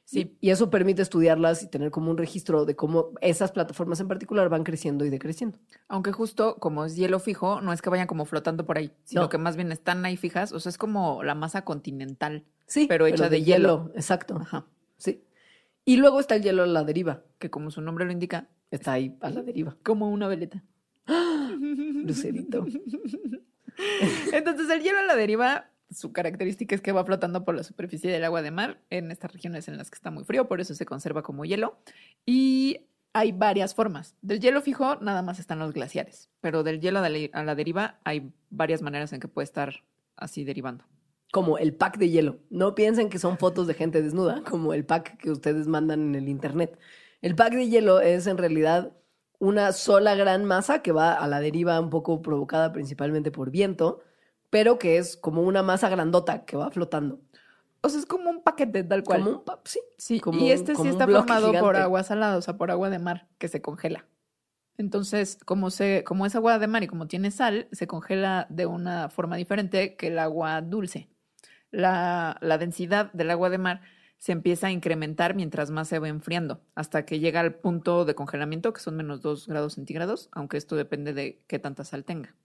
[SPEAKER 3] Sí.
[SPEAKER 2] Y eso permite estudiarlas y tener como un registro de cómo esas plataformas en particular van creciendo y decreciendo.
[SPEAKER 3] Aunque justo como es hielo fijo, no es que vayan como flotando por ahí, sino
[SPEAKER 2] No.
[SPEAKER 3] que más bien están ahí fijas. O sea, es como la masa continental.
[SPEAKER 2] Sí,
[SPEAKER 3] Pero hecha de hielo.
[SPEAKER 2] Exacto.
[SPEAKER 3] Ajá.
[SPEAKER 2] Sí. Y luego está el hielo a la deriva.
[SPEAKER 3] Que como su nombre lo indica,
[SPEAKER 2] Está ahí a la deriva.
[SPEAKER 3] como una veleta.
[SPEAKER 2] Lucerito.
[SPEAKER 3] Entonces, el hielo a la deriva, su característica es que va flotando por la superficie del agua de mar en estas regiones en las que está muy frío, por eso se conserva como hielo. Y hay varias formas. Del hielo fijo, nada más están los glaciares, pero del hielo a la, a la deriva hay varias maneras en que puede estar así derivando.
[SPEAKER 2] Como el pack de hielo. No piensen que son fotos de gente desnuda, como el pack que ustedes mandan en el internet. El pack de hielo es en realidad una sola gran masa que va a la deriva un poco provocada principalmente por viento, pero que es como una masa grandota que va flotando.
[SPEAKER 3] O sea, es como un paquete tal cual.
[SPEAKER 2] Como un pa- sí,
[SPEAKER 3] Sí,
[SPEAKER 2] como
[SPEAKER 3] y
[SPEAKER 2] un-
[SPEAKER 3] este
[SPEAKER 2] como
[SPEAKER 3] sí está formado por agua salada, o sea, por agua de mar que se congela. Entonces, como, se, como es agua de mar y como tiene sal, se congela de una forma diferente que el agua dulce. La, la densidad del agua de mar se empieza a incrementar mientras más se va enfriando, hasta que llega al punto de congelamiento, que son menos 2 grados centígrados, aunque esto depende de qué tanta sal tenga.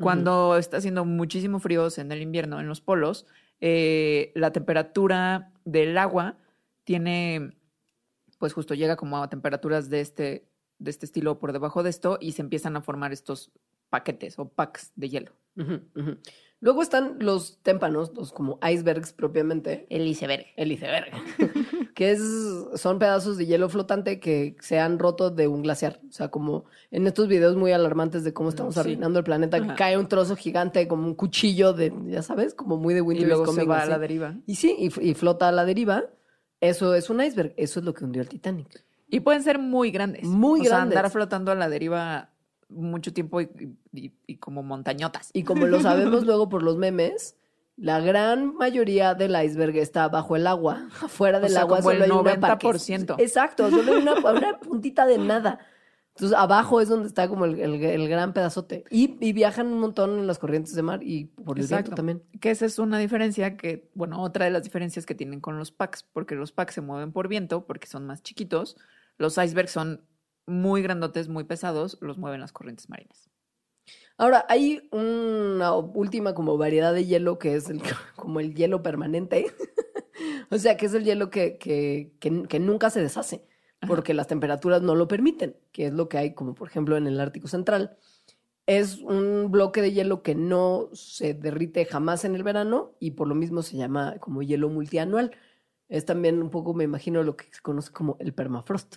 [SPEAKER 3] Cuando está haciendo muchísimo frío en el invierno, en los polos, eh, la temperatura del agua tiene, pues justo llega como a temperaturas de este, de este estilo por debajo de esto y se empiezan a formar estos paquetes o packs de hielo.
[SPEAKER 2] Luego están los témpanos, los como icebergs propiamente.
[SPEAKER 3] El iceberg.
[SPEAKER 2] El iceberg. que es, son pedazos de hielo flotante que se han roto de un glaciar. O sea, como en estos videos muy alarmantes de cómo estamos
[SPEAKER 3] Sí.
[SPEAKER 2] arruinando el planeta, que cae un trozo gigante como un cuchillo de, ya sabes, como muy de
[SPEAKER 3] Y
[SPEAKER 2] Winter is
[SPEAKER 3] luego se va a la deriva.
[SPEAKER 2] Y sí, y, y flota a la deriva. Eso es un iceberg. Eso es lo que hundió el Titanic.
[SPEAKER 3] Y pueden ser muy grandes.
[SPEAKER 2] Muy
[SPEAKER 3] o sea,
[SPEAKER 2] grandes.
[SPEAKER 3] andar flotando a la deriva mucho tiempo y, y- y como montañotas.
[SPEAKER 2] Y como lo sabemos luego por los memes, la gran mayoría del iceberg está bajo el agua. Afuera del
[SPEAKER 3] sea,
[SPEAKER 2] agua
[SPEAKER 3] como el
[SPEAKER 2] solo hay una
[SPEAKER 3] 90%.
[SPEAKER 2] parte- Exacto, solo hay una, una puntita de nada. Entonces, abajo es donde está como el, el- el gran pedazote. Y, y viajan un montón en las corrientes de mar y por el viento
[SPEAKER 3] Exacto.
[SPEAKER 2] también.
[SPEAKER 3] Que esa es una diferencia que, bueno, otra de las diferencias que tienen con los packs, porque los packs se mueven por viento, porque son más chiquitos. Los icebergs son muy grandotes, muy pesados, los mueven las corrientes marinas.
[SPEAKER 2] Ahora, hay una última como variedad de hielo que es el, como el hielo permanente. o sea, que es el hielo que, que, que- que nunca se deshace porque las temperaturas no lo permiten, que es lo que hay como por ejemplo en el Ártico Central. Es un bloque de hielo que no se derrite jamás en el verano y por lo mismo se llama como hielo multianual. Es también un poco, me imagino, lo que se conoce como el permafrost,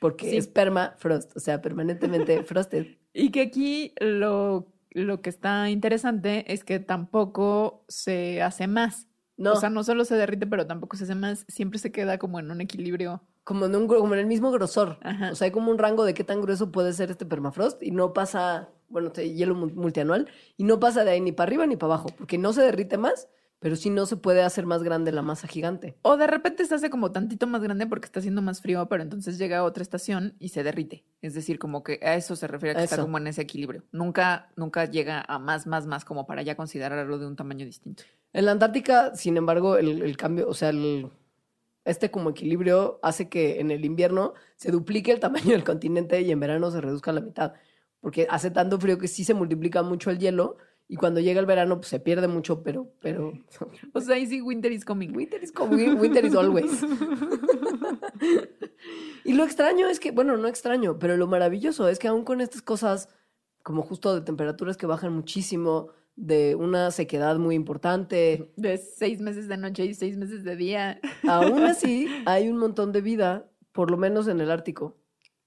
[SPEAKER 2] porque
[SPEAKER 3] Sí.
[SPEAKER 2] es permafrost, o sea, permanentemente frosted.
[SPEAKER 3] Y que aquí lo, lo que está interesante es que tampoco se hace más.
[SPEAKER 2] No.
[SPEAKER 3] O sea, no solo se derrite, pero tampoco se hace más. Siempre se queda como en un equilibrio.
[SPEAKER 2] como en, un, como en el mismo grosor.
[SPEAKER 3] Ajá.
[SPEAKER 2] O sea, hay como un rango de qué tan grueso puede ser este permafrost y no pasa, bueno, hielo mu- multianual, y no pasa de ahí ni para arriba ni para abajo, porque no se derrite más, pero sí no se puede hacer más grande la masa gigante.
[SPEAKER 3] O de repente se hace como tantito más grande porque está haciendo más frío, pero entonces llega a otra estación y se derrite. Es decir, como que a eso se refiere a que está
[SPEAKER 2] Eso.
[SPEAKER 3] como en ese equilibrio. Nunca, nunca llega a más, más, más como para ya considerarlo de un tamaño distinto.
[SPEAKER 2] En la Antártica, sin embargo, el, el cambio, o sea, el- este como equilibrio hace que en el invierno se duplique el tamaño del continente y en verano se reduzca a la mitad, porque hace tanto frío que sí se multiplica mucho el hielo y cuando llega el verano pues se pierde mucho, pero, pero
[SPEAKER 3] O sea, ahí sí, winter is coming.
[SPEAKER 2] Winter is coming, winter is always. y lo extraño es que, bueno, no extraño, pero lo maravilloso es que aún con estas cosas, como justo de temperaturas que bajan muchísimo, de una sequedad muy importante,
[SPEAKER 3] De seis meses de noche y seis meses de día.
[SPEAKER 2] aún así hay un montón de vida, por lo menos en el Ártico.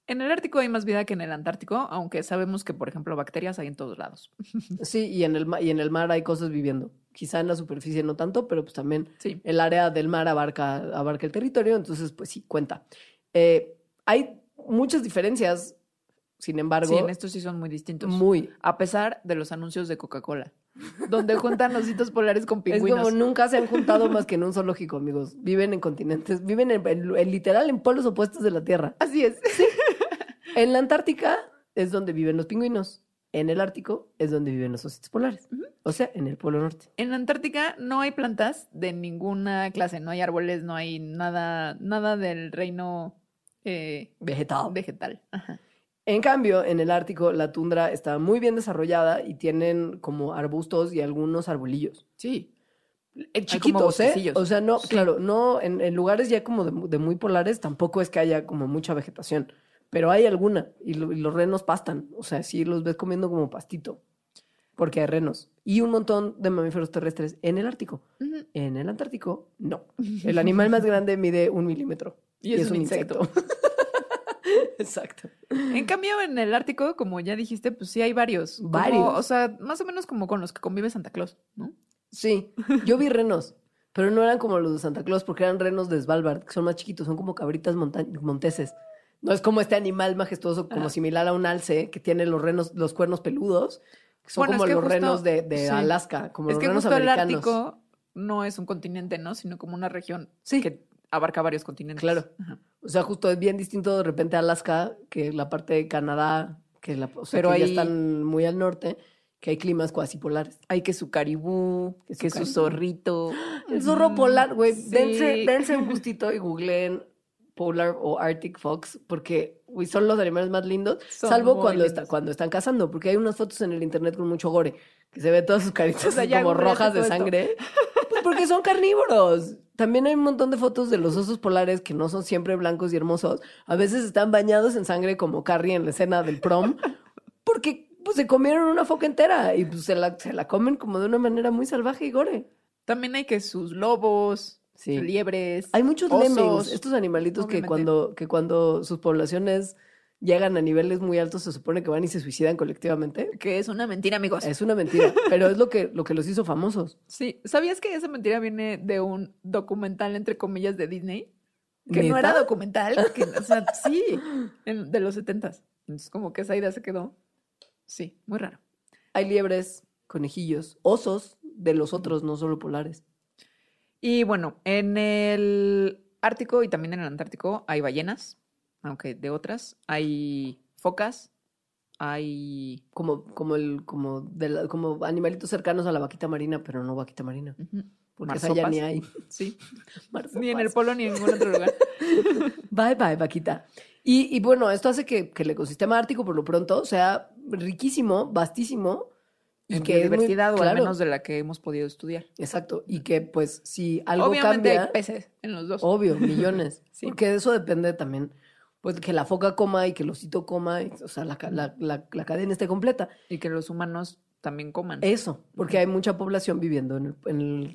[SPEAKER 3] En el Ártico hay más vida que en el Antártico, aunque sabemos que, por ejemplo, bacterias hay en todos lados.
[SPEAKER 2] Sí, y en el, y en el mar hay cosas viviendo. Quizá en la superficie no tanto, pero pues también
[SPEAKER 3] Sí.
[SPEAKER 2] el área del mar abarca, abarca el territorio, entonces pues sí, cuenta. Eh, hay muchas diferencias, sin embargo,
[SPEAKER 3] Sí, en estos sí son muy distintos.
[SPEAKER 2] muy.
[SPEAKER 3] A pesar de los anuncios de Coca-Cola, donde juntan ositos polares con
[SPEAKER 2] Es
[SPEAKER 3] pingüinos.
[SPEAKER 2] como nunca se han juntado más que en un zoológico, amigos. Viven en continentes, viven en, en- en literal en polos opuestos de la Tierra.
[SPEAKER 3] Así es.
[SPEAKER 2] En la Antártica es donde viven los pingüinos. En el Ártico es donde viven los ositos polares. O sea, en el Polo Norte.
[SPEAKER 3] En la Antártica no hay plantas de ninguna clase, no hay árboles, no hay nada, nada del reino eh,
[SPEAKER 2] Vegetal.
[SPEAKER 3] vegetal. Ajá.
[SPEAKER 2] En cambio, en el Ártico la tundra está muy bien desarrollada y tienen como arbustos y algunos arbolillos.
[SPEAKER 3] Sí.
[SPEAKER 2] Eh, chiquitos, ¿eh? O sea, no,
[SPEAKER 3] Sí.
[SPEAKER 2] claro, no, en, en lugares ya como de muy polares tampoco es que haya como mucha vegetación, pero hay alguna y, lo- y los renos pastan, o sea, sí los ves comiendo como pastito, porque hay renos y un montón de mamíferos terrestres en el Ártico. En el Antártico, no. El animal más grande mide un milímetro.
[SPEAKER 3] Y es un insecto.
[SPEAKER 2] Exacto.
[SPEAKER 3] En cambio, en el Ártico, como ya dijiste, pues sí hay varios. Como-
[SPEAKER 2] Varios.
[SPEAKER 3] o sea, más o menos como con los que convive Santa Claus, ¿no?
[SPEAKER 2] Sí, yo vi renos, pero no eran como los de Santa Claus porque eran renos de Svalbard, que son más chiquitos, son como cabritas monteses. No es como este animal majestuoso, como
[SPEAKER 3] Ajá.
[SPEAKER 2] similar a un alce, que tiene los renos, los cuernos peludos, que son
[SPEAKER 3] Bueno, es
[SPEAKER 2] como
[SPEAKER 3] que
[SPEAKER 2] los
[SPEAKER 3] justo-
[SPEAKER 2] renos de, de
[SPEAKER 3] sí.
[SPEAKER 2] Alaska, como
[SPEAKER 3] es
[SPEAKER 2] los
[SPEAKER 3] que
[SPEAKER 2] renos
[SPEAKER 3] justo el
[SPEAKER 2] americanos.
[SPEAKER 3] Ártico no es un continente, ¿no? Sino como una región
[SPEAKER 2] Sí.
[SPEAKER 3] que abarca varios continentes.
[SPEAKER 2] Claro.
[SPEAKER 3] Ajá.
[SPEAKER 2] O sea, justo es bien distinto de repente a Alaska, que la parte de Canadá, que, la, o sea,
[SPEAKER 3] Pero
[SPEAKER 2] que ya
[SPEAKER 3] ahí-
[SPEAKER 2] están muy al norte, que hay climas cuasi polares.
[SPEAKER 3] Hay que su caribú,
[SPEAKER 2] Que su
[SPEAKER 3] que su zorrito.
[SPEAKER 2] El zorro polar, güey.
[SPEAKER 3] sí.
[SPEAKER 2] Dense, dense un gustito y googleen polar o arctic fox porque son los animales más lindos,
[SPEAKER 3] Son
[SPEAKER 2] salvo cuando, está-
[SPEAKER 3] lindos.
[SPEAKER 2] cuando están cazando, porque hay unas fotos en el internet con mucho gore, que se ve todas sus caritas
[SPEAKER 3] O sea,
[SPEAKER 2] así
[SPEAKER 3] ya
[SPEAKER 2] como rojas de sangre. Pues porque son carnívoros. También hay un montón de fotos de los osos polares que no son siempre blancos y hermosos. A veces están bañados en sangre como Carrie en la escena del prom, porque pues, se comieron una foca entera y pues, se, la, se la comen como de una manera muy salvaje y gore.
[SPEAKER 3] También hay que sus lobos,
[SPEAKER 2] Sí.
[SPEAKER 3] liebres.
[SPEAKER 2] Hay muchos
[SPEAKER 3] osos.
[SPEAKER 2] lemmings, estos animalitos que cuando, que cuando sus poblaciones llegan a niveles muy altos se supone que van y se suicidan colectivamente.
[SPEAKER 3] Que es una mentira, amigos.
[SPEAKER 2] Es una mentira, pero es lo que, lo que los hizo famosos.
[SPEAKER 3] Sí. ¿Sabías que esa mentira viene de un documental, entre comillas, de Disney? Que no era documental. Que, o sea, sí. en- de los setentas. Entonces, como que esa idea se quedó. Sí, muy raro.
[SPEAKER 2] Hay liebres, conejillos, osos de los otros, no solo polares.
[SPEAKER 3] Y bueno, en el Ártico y también en el Antártico hay ballenas, aunque de otras. Hay focas, hay...
[SPEAKER 2] Como, como, el, como, de la- como animalitos cercanos a la vaquita marina, pero no vaquita marina.
[SPEAKER 3] ujú,
[SPEAKER 2] Porque esa ya ni hay.
[SPEAKER 3] Sí,
[SPEAKER 2] Marsopas.
[SPEAKER 3] ni en el polo ni en ningún otro lugar.
[SPEAKER 2] Bye, bye, vaquita. Y, y bueno, esto hace que, que el ecosistema ártico, por lo pronto, sea riquísimo, vastísimo. Y
[SPEAKER 3] En
[SPEAKER 2] que es muy-
[SPEAKER 3] o al menos de la que hemos podido estudiar.
[SPEAKER 2] Exacto. Y que, pues, si algo
[SPEAKER 3] Obviamente
[SPEAKER 2] cambia...
[SPEAKER 3] hay peces en los dos.
[SPEAKER 2] Obvio, millones.
[SPEAKER 3] Sí.
[SPEAKER 2] Porque de eso depende también, pues, que la foca coma y que el osito coma, y, o sea, la, la- la- la cadena esté completa.
[SPEAKER 3] Y que los humanos también coman.
[SPEAKER 2] Eso, porque hay mucha población viviendo en, el-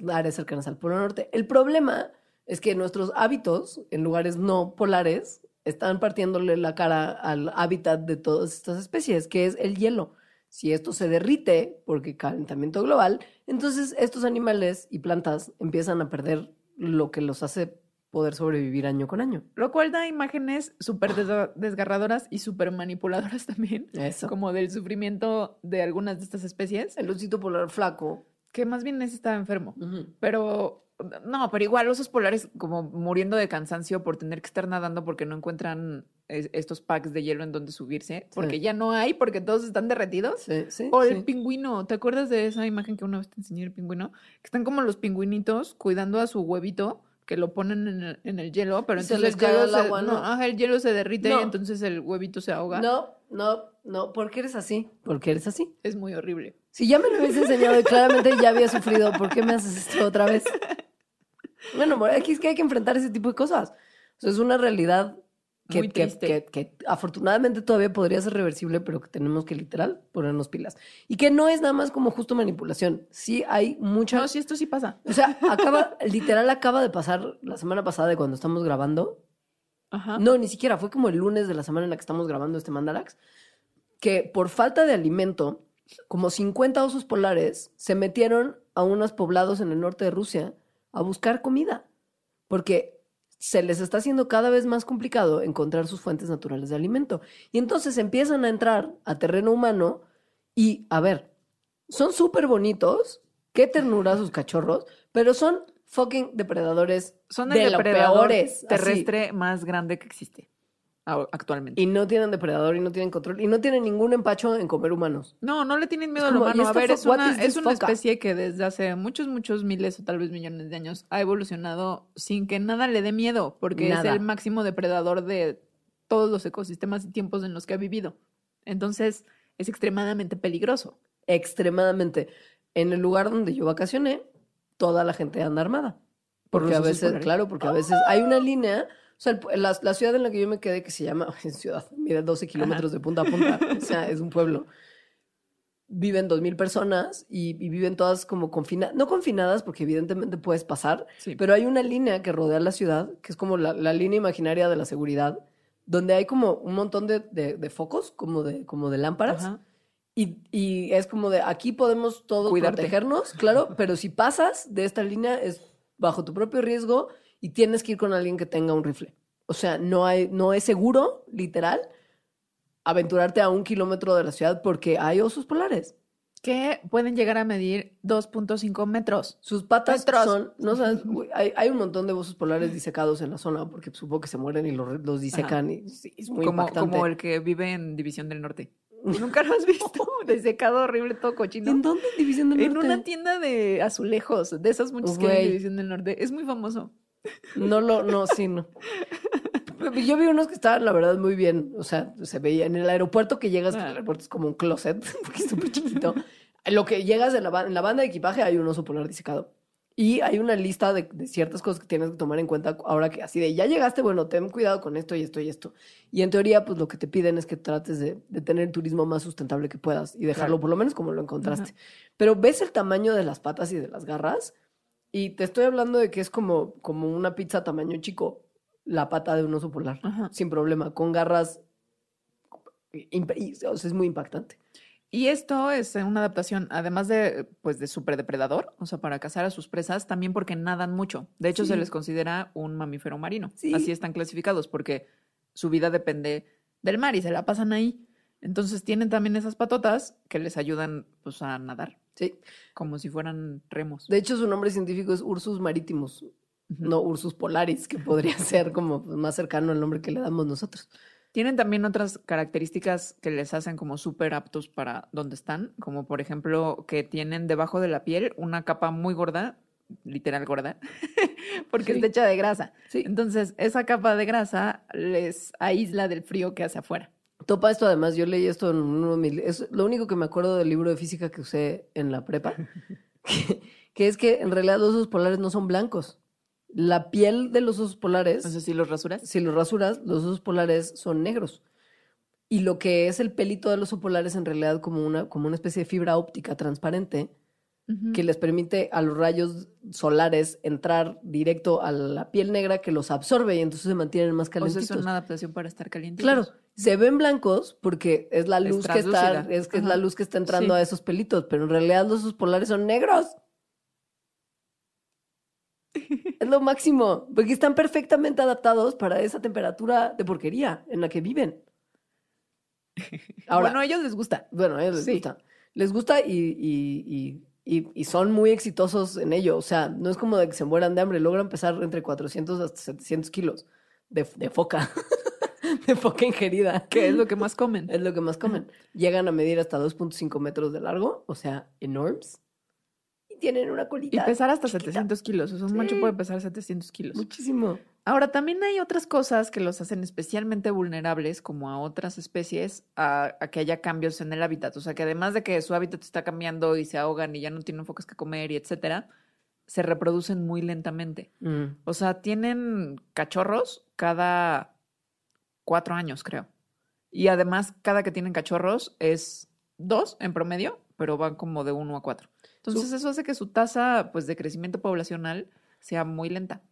[SPEAKER 2] en áreas cercanas al Polo Norte. El problema es que nuestros hábitos en lugares no polares están partiéndole la cara al hábitat de todas estas especies, que es el hielo. Si esto se derrite porque calentamiento global, entonces estos animales y plantas empiezan a perder lo que los hace poder sobrevivir año con año.
[SPEAKER 3] Lo cual da imágenes súper des- desgarradoras y súper manipuladoras también.
[SPEAKER 2] Eso.
[SPEAKER 3] Como del sufrimiento de algunas de estas especies.
[SPEAKER 2] El osito polar flaco.
[SPEAKER 3] Que más bien ese estaba enfermo. Pero, no, pero igual osos polares como muriendo de cansancio por tener que estar nadando porque no encuentran es- estos packs de hielo en donde subirse. Porque
[SPEAKER 2] Sí.
[SPEAKER 3] ya no hay, porque todos están derretidos.
[SPEAKER 2] Sí, sí.
[SPEAKER 3] O el pingüino, ¿te acuerdas de esa imagen que una vez te enseñé el pingüino? Que están como los pingüinitos cuidando a su huevito, que lo ponen en el, en el hielo, pero
[SPEAKER 2] se
[SPEAKER 3] entonces el hielo,
[SPEAKER 2] el
[SPEAKER 3] se,
[SPEAKER 2] agua,
[SPEAKER 3] no,
[SPEAKER 2] ¿no?
[SPEAKER 3] ajá, el hielo se derrite
[SPEAKER 2] No.
[SPEAKER 3] y entonces el huevito se ahoga.
[SPEAKER 2] No, no, no, ¿por qué eres así? ¿Por qué eres así?
[SPEAKER 3] Es muy horrible.
[SPEAKER 2] Si ya me lo habías enseñado y claramente ya había sufrido, ¿por qué me haces esto otra vez? Bueno, es que hay que enfrentar ese tipo de cosas. O sea, es una realidad que,
[SPEAKER 3] Muy
[SPEAKER 2] que, que- que afortunadamente todavía podría ser reversible, pero que tenemos que literal ponernos pilas. Y que no es nada más como justo manipulación. Sí hay mucha...
[SPEAKER 3] No, sí, esto sí pasa.
[SPEAKER 2] O sea, acaba, literal acaba de pasar la semana pasada de cuando estamos grabando.
[SPEAKER 3] Ajá.
[SPEAKER 2] No, ni siquiera, fue como el lunes de la semana en la que estamos grabando este Mandarax, que por falta de alimento, como 50 osos polares se metieron a unos poblados en el norte de Rusia a buscar comida, porque se les está haciendo cada vez más complicado encontrar sus fuentes naturales de alimento. Y entonces empiezan a entrar a terreno humano y, a ver, son súper bonitos, qué ternura sus cachorros, pero son fucking depredadores
[SPEAKER 3] Son
[SPEAKER 2] de
[SPEAKER 3] el
[SPEAKER 2] lo
[SPEAKER 3] depredador
[SPEAKER 2] así.
[SPEAKER 3] terrestre más grande que existe actualmente.
[SPEAKER 2] Y no tienen depredador y no tienen control y no tienen ningún empacho en comer humanos.
[SPEAKER 3] No, no le tienen miedo
[SPEAKER 2] Es
[SPEAKER 3] al
[SPEAKER 2] como, ¿y
[SPEAKER 3] humano. A ver, es una, es una especie que desde hace muchos, muchos miles o tal vez millones de años ha evolucionado sin que nada le dé miedo, porque
[SPEAKER 2] Nada.
[SPEAKER 3] es el máximo depredador de todos los ecosistemas y tiempos en los que ha vivido. Entonces, es extremadamente peligroso.
[SPEAKER 2] Extremadamente. En el lugar donde yo vacacioné, toda la gente anda armada.
[SPEAKER 3] Por
[SPEAKER 2] Porque
[SPEAKER 3] los
[SPEAKER 2] a veces, claro, porque a veces hay una línea. O sea, el- la, la ciudad en la que yo me quedé, que se llama, ciudad, mira, 12 kilómetros de punta a punta, o sea, es un pueblo. Viven dos mil personas y, y viven todas como confinadas, no confinadas porque evidentemente puedes pasar,
[SPEAKER 3] Sí.
[SPEAKER 2] Pero hay una línea que rodea la ciudad, que es como la, la línea imaginaria de la seguridad, donde hay como un montón de, de- de focos, como de, como de lámparas.
[SPEAKER 3] Ajá.
[SPEAKER 2] Y, y es como de aquí podemos todos
[SPEAKER 3] Cuidarte.
[SPEAKER 2] protegernos, claro, pero si pasas de esta línea es bajo tu propio riesgo y tienes que ir con alguien que tenga un rifle. O sea, no, hay, no es seguro, literal, aventurarte a un kilómetro de la ciudad porque hay osos polares.
[SPEAKER 3] Que pueden llegar a medir 2.5 metros.
[SPEAKER 2] Sus patas
[SPEAKER 3] Metros.
[SPEAKER 2] son, no sabes, hay, hay un montón de osos polares disecados en la zona porque supongo que se mueren y los, los disecan y sí, es muy
[SPEAKER 3] Como,
[SPEAKER 2] impactante.
[SPEAKER 3] como el que vive en División del Norte. ¿Nunca lo has visto? Desecado horrible, todo cochino.
[SPEAKER 2] ¿En dónde? División del
[SPEAKER 3] En
[SPEAKER 2] Norte.
[SPEAKER 3] una tienda de azulejos, de esos muchos que hay en. División del Norte. Es muy famoso.
[SPEAKER 2] No lo, no, sí, no. Yo vi unos que estaban, la verdad, muy bien. O sea, se veía en el aeropuerto que llegas, que el
[SPEAKER 3] Ah.
[SPEAKER 2] aeropuerto es como un closet, porque es súper chiquito. Lo que llegas en la, en la banda de equipaje hay un oso polar disecado. Y hay una lista de, de ciertas cosas que tienes que tomar en cuenta ahora que así de ya llegaste, bueno, ten cuidado con esto y esto y esto. Y en teoría, pues lo que te piden es que trates de, de tener el turismo más sustentable que puedas y dejarlo
[SPEAKER 3] Claro.
[SPEAKER 2] por lo menos como lo encontraste. Pero ves el tamaño de las patas y de las garras y te estoy hablando de que es como, como una pizza tamaño chico, la pata de un oso polar,
[SPEAKER 3] Ajá.
[SPEAKER 2] sin problema, con garras. o sea, es muy impactante.
[SPEAKER 3] Y esto es una adaptación, además de, pues, de superdepredador, o sea, para cazar a sus presas, también porque nadan mucho. De hecho, se les considera un mamífero marino.
[SPEAKER 2] Sí.
[SPEAKER 3] Así están clasificados, porque su vida depende del mar y se la pasan ahí. Entonces tienen también esas patotas que les ayudan pues, a nadar,
[SPEAKER 2] Sí.
[SPEAKER 3] como si fueran remos.
[SPEAKER 2] De hecho, su nombre científico es Ursus maritimus, no Ursus polaris, que podría ser como más cercano al nombre que le damos nosotros.
[SPEAKER 3] Tienen también otras características que les hacen como súper aptos para donde están, como por ejemplo que tienen debajo de la piel una capa muy gorda, literal gorda, porque
[SPEAKER 2] Sí.
[SPEAKER 3] está hecha de grasa.
[SPEAKER 2] Sí.
[SPEAKER 3] Entonces, esa capa de grasa les aísla del frío que hace afuera.
[SPEAKER 2] Topa esto, además, yo leí esto en uno de mis... Es lo único que me acuerdo del libro de física que usé en la prepa, que, que es que en realidad los osos polares no son blancos. La piel de los osos polares...
[SPEAKER 3] Sé si los rasuras.
[SPEAKER 2] si los rasuras, los osos polares son negros. Y lo que es el pelito del oso polar es en realidad como una, como una especie de fibra óptica transparente que les permite a los rayos solares entrar directo a la piel negra que los absorbe y entonces se mantienen más
[SPEAKER 3] O sea,
[SPEAKER 2] calentitos.
[SPEAKER 3] es una adaptación para estar calientes.
[SPEAKER 2] Claro, se ven blancos porque es la
[SPEAKER 3] Es
[SPEAKER 2] luz que está, es que es la luz que está entrando
[SPEAKER 3] Sí.
[SPEAKER 2] a esos pelitos, pero en realidad los osos polares son negros. Es lo máximo, porque están perfectamente adaptados para esa temperatura de porquería en la que viven. Ahora,
[SPEAKER 3] bueno, a ellos les gusta.
[SPEAKER 2] bueno, a ellos les
[SPEAKER 3] sí.
[SPEAKER 2] gusta. Les gusta y, y- y- y- y son muy exitosos en ello. O sea, no es como de que se mueran de hambre. Logran pesar entre 400 hasta 700 kilos de, de foca. de foca ingerida.
[SPEAKER 3] Que es lo que más comen.
[SPEAKER 2] Es lo que más comen. Llegan a medir hasta 2.5 metros de largo, o sea, enormes. Y tienen una
[SPEAKER 3] Y
[SPEAKER 2] colita.
[SPEAKER 3] pesar hasta
[SPEAKER 2] chiquita.
[SPEAKER 3] 700 kilos. O sea, un
[SPEAKER 2] Sí.
[SPEAKER 3] macho puede pesar 700 kilos.
[SPEAKER 2] Muchísimo.
[SPEAKER 3] Ahora, también hay otras cosas que los hacen especialmente vulnerables, como a otras especies, a, a que haya cambios en el hábitat. O sea, que además de que su hábitat está cambiando y se ahogan y ya no tienen focas que comer y etcétera, se reproducen muy lentamente.
[SPEAKER 2] Mm.
[SPEAKER 3] O sea, tienen cachorros cada cuatro años, creo. Y además, cada que tienen cachorros es dos en promedio, pero van como de uno a cuatro. Entonces, eso hace que su tasa pues, de crecimiento poblacional sea muy lenta.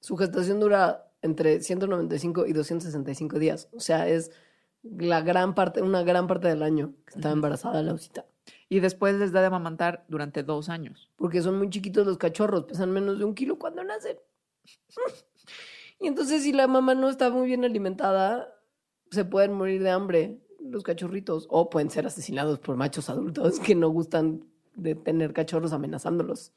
[SPEAKER 2] Su gestación dura entre 195 y 265 días. O sea, es la gran parte, una gran parte del año que está embarazada la osita.
[SPEAKER 3] Y después les da de amamantar durante dos años.
[SPEAKER 2] Porque son muy chiquitos los cachorros, pesan menos de un kilo cuando nacen. Y entonces, si la mamá no está muy bien alimentada, se pueden morir de hambre los cachorritos. O pueden ser asesinados por machos adultos que no gustan de tener cachorros amenazándolos.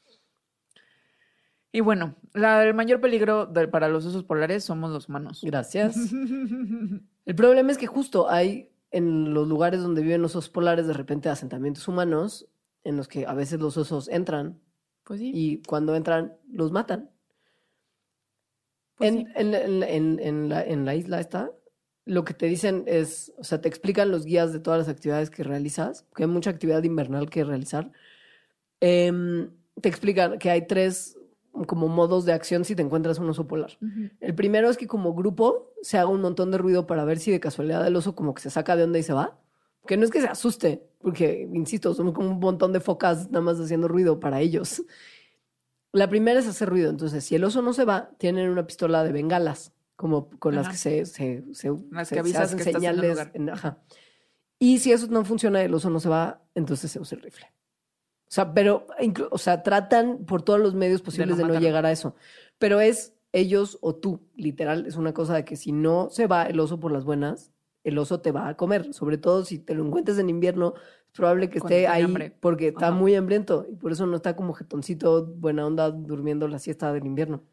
[SPEAKER 3] Y bueno, la- el mayor peligro de- para los osos polares somos los humanos.
[SPEAKER 2] Gracias. El problema es que justo hay en los lugares donde viven los osos polares de repente asentamientos humanos en los que a veces los osos entran
[SPEAKER 3] Pues sí.
[SPEAKER 2] y cuando entran los matan.
[SPEAKER 3] Pues
[SPEAKER 2] en,
[SPEAKER 3] sí.
[SPEAKER 2] en, en- la, en la isla esta, lo que te dicen es, o sea, te explican los guías de todas las actividades que realizas, que hay mucha actividad invernal que realizar. Em, te explican que hay tres como modos de acción si te encuentras un oso polar. El primero es que como grupo se haga un montón de ruido para ver si de casualidad el oso como que se saca de onda y se va. Que no es que se asuste, porque, insisto, somos como un montón de focas nada más haciendo ruido para ellos. La primera es hacer ruido. Entonces, si el oso no se va, tienen una pistola de bengalas, como con las que se, se, se,
[SPEAKER 3] Las
[SPEAKER 2] se-
[SPEAKER 3] que
[SPEAKER 2] se
[SPEAKER 3] avisas
[SPEAKER 2] hacen
[SPEAKER 3] que estás en
[SPEAKER 2] señales.
[SPEAKER 3] lugar.
[SPEAKER 2] en- ajá. Y si eso no funciona, el oso no se va, entonces se usa el rifle. O sea, pero, o sea, tratan por todos los medios posibles de no, llegar a eso. Pero es ellos o tú, literal. Es una cosa de que si no se va el oso por las buenas, el oso te va a comer. Sobre todo si te lo encuentras en invierno, es probable que
[SPEAKER 3] Cuando
[SPEAKER 2] esté ahí
[SPEAKER 3] hambre.
[SPEAKER 2] porque está
[SPEAKER 3] Ajá.
[SPEAKER 2] muy hambriento y por eso no está como jetoncito, buena onda, durmiendo la siesta del invierno.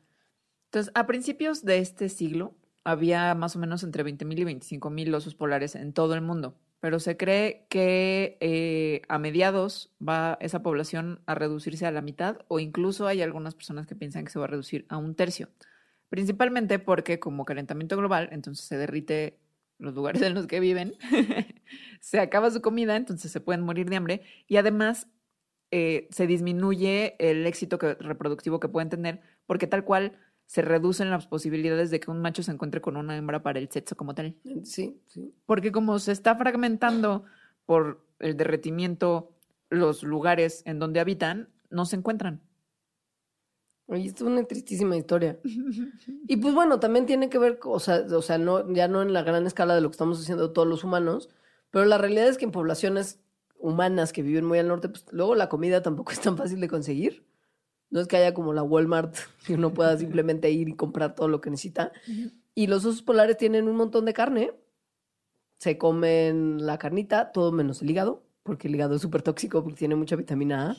[SPEAKER 3] Entonces, a principios de este siglo, había más o menos entre 20.000 y 25.000 osos polares en todo el mundo, pero se cree que eh, a mediados va esa población a reducirse a la mitad o incluso hay algunas personas que piensan que se va a reducir a un tercio. Principalmente porque como calentamiento global, entonces se derrite los lugares en los que viven, se acaba su comida, entonces se pueden morir de hambre y además eh, se disminuye el éxito que- reproductivo que pueden tener porque tal cual se reducen las posibilidades de que un macho se encuentre con una hembra para el sexo como tal.
[SPEAKER 2] Sí, sí.
[SPEAKER 3] Porque como se está fragmentando por el derretimiento los lugares en donde habitan, no se encuentran.
[SPEAKER 2] Oye, esto es una tristísima historia. Y pues bueno, también tiene que ver, o sea, o sea, no, ya no en la gran escala de lo que estamos haciendo todos los humanos, pero la realidad es que en poblaciones humanas que viven muy al norte, pues luego la comida tampoco es tan fácil de conseguir. No es que haya como la Walmart que uno pueda simplemente ir y comprar todo lo que necesita. Y los osos polares tienen un montón de carne. Se comen la carnita, todo menos el hígado, porque el hígado es súper tóxico porque tiene mucha vitamina A.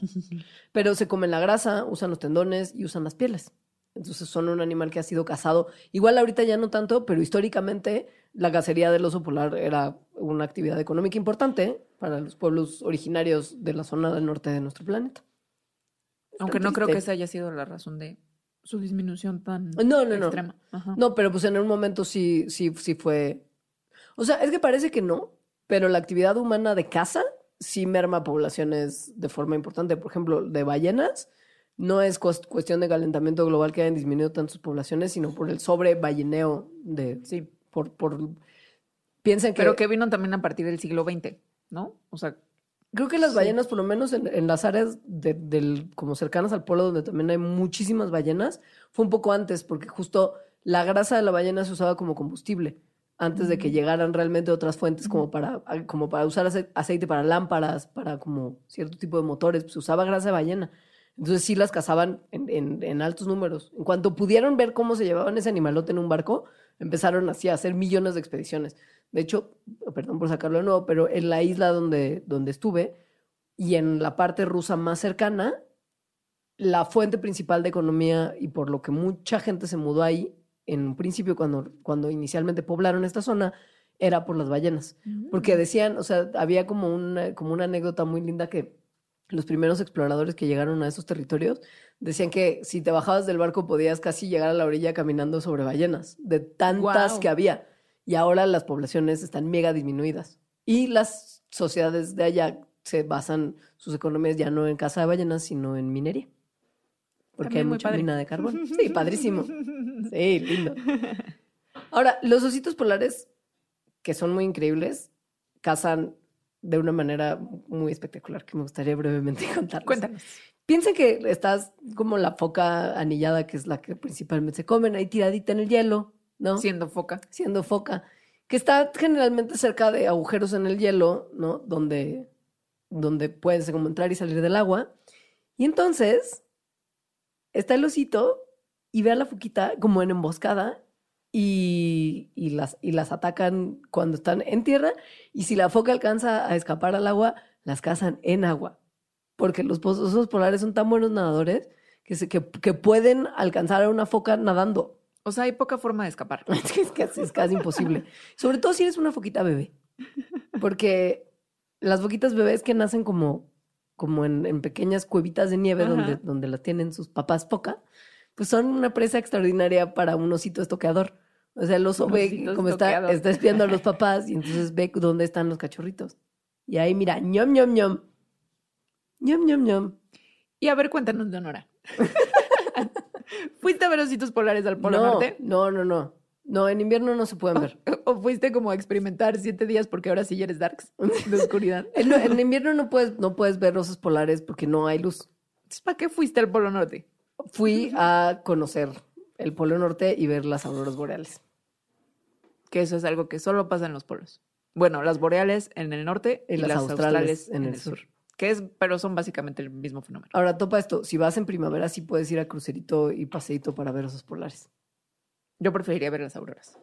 [SPEAKER 2] Pero se comen la grasa, usan los tendones y usan las pieles. Entonces son un animal que ha sido cazado. Igual ahorita ya no tanto, pero históricamente la cacería del oso polar era una actividad económica importante para los pueblos originarios de la zona del norte de nuestro planeta.
[SPEAKER 3] Aunque no creo que esa haya sido la razón de su disminución tan
[SPEAKER 2] No, no, no.
[SPEAKER 3] extrema. Ajá.
[SPEAKER 2] No, pero pues en un momento sí, sí, sí fue. O sea, es que parece que no, pero la actividad humana de caza sí merma poblaciones de forma importante. Por ejemplo, de ballenas, no es cues- cuestión de calentamiento global que hayan disminuido tantas poblaciones, sino por el sobreballeneo de.
[SPEAKER 3] Sí,
[SPEAKER 2] Por, por, piensen que.
[SPEAKER 3] pero que vino también a partir del siglo XX, ¿no? O sea,
[SPEAKER 2] Creo que las
[SPEAKER 3] Sí.
[SPEAKER 2] ballenas, por lo menos en, en las áreas de- del, como cercanas al polo, donde también hay muchísimas ballenas, fue un poco antes, porque justo la grasa de la ballena se usaba como combustible, antes de que llegaran realmente otras fuentes como para, como para usar ace- aceite para lámparas, para como cierto tipo de motores, se usaba grasa de ballena. Entonces sí las cazaban en, en- en altos números. En cuanto pudieron ver cómo se llevaban ese animalote en un barco, empezaron así a hacer millones de expediciones. De hecho, perdón por sacarlo de nuevo, pero en la isla donde, donde estuve y en la parte rusa más cercana, la fuente principal de economía y por lo que mucha gente se mudó ahí, en un principio cuando, cuando inicialmente poblaron esta zona, era por las ballenas. Porque decían, o sea, había como una, como una anécdota muy linda que los primeros exploradores que llegaron a esos territorios decían que si te bajabas del barco podías casi llegar a la orilla caminando sobre ballenas, de tantas que había. Y ahora las poblaciones están mega disminuidas. Y las sociedades de allá se basan sus economías ya no en caza de ballenas, sino en minería. Porque
[SPEAKER 3] También
[SPEAKER 2] hay mucha
[SPEAKER 3] padre.
[SPEAKER 2] mina de carbón. Sí, padrísimo. Sí, lindo. Ahora, los ositos polares, que son muy increíbles, cazan de una manera muy espectacular que me gustaría brevemente contarles.
[SPEAKER 3] Cuéntanos.
[SPEAKER 2] Piensen que estás como la foca anillada, que es la que principalmente se comen, ahí tiradita en el hielo, ¿no?
[SPEAKER 3] Siendo foca.
[SPEAKER 2] Siendo foca, que está generalmente cerca de agujeros en el hielo, ¿no? Donde, donde puedes como entrar y salir del agua. Y entonces está el osito y ve a la foquita como en emboscada y, y las, y las atacan cuando están en tierra. Y si la foca alcanza a escapar al agua, las cazan en agua. Porque los osos polares son tan buenos nadadores que, se, que, que pueden alcanzar a una foca nadando.
[SPEAKER 3] O sea, hay poca forma de escapar.
[SPEAKER 2] Es que es casi, es casi imposible. Sobre todo si eres una foquita bebé. Porque las foquitas bebés que nacen como, como en, en pequeñas cuevitas de nieve
[SPEAKER 3] Ajá.
[SPEAKER 2] donde, donde las tienen sus papás foca, pues son una presa extraordinaria para un osito estoqueador. O sea, el oso
[SPEAKER 3] Un
[SPEAKER 2] ve como está,
[SPEAKER 3] estoqueador.
[SPEAKER 2] está espiando a los papás y entonces ve dónde están los cachorritos. Y ahí mira, ñom, ñom, ñom. ñom, ñom, ñom.
[SPEAKER 3] Y a ver, cuéntanos, Leonora. ¿Fuiste a ver ositos polares al Polo
[SPEAKER 2] no,
[SPEAKER 3] Norte?
[SPEAKER 2] no, no, no. No, en invierno no se pueden ver.
[SPEAKER 3] ¿O fuiste como a experimentar siete días porque ahora sí ya eres darks de oscuridad?
[SPEAKER 2] En, en invierno no puedes, no puedes ver osos polares porque no hay luz.
[SPEAKER 3] Entonces, ¿para qué fuiste al Polo Norte?
[SPEAKER 2] Fui a conocer el Polo Norte y ver las auroras boreales.
[SPEAKER 3] Que eso es algo que solo pasa en los polos. Bueno, las boreales en el norte y, las, australes, en el sur. Que es, pero son básicamente el mismo fenómeno.
[SPEAKER 2] Ahora, topa esto. Si vas en primavera, sí puedes ir a crucerito y paseíto para ver osos polares.
[SPEAKER 3] Yo preferiría ver las auroras.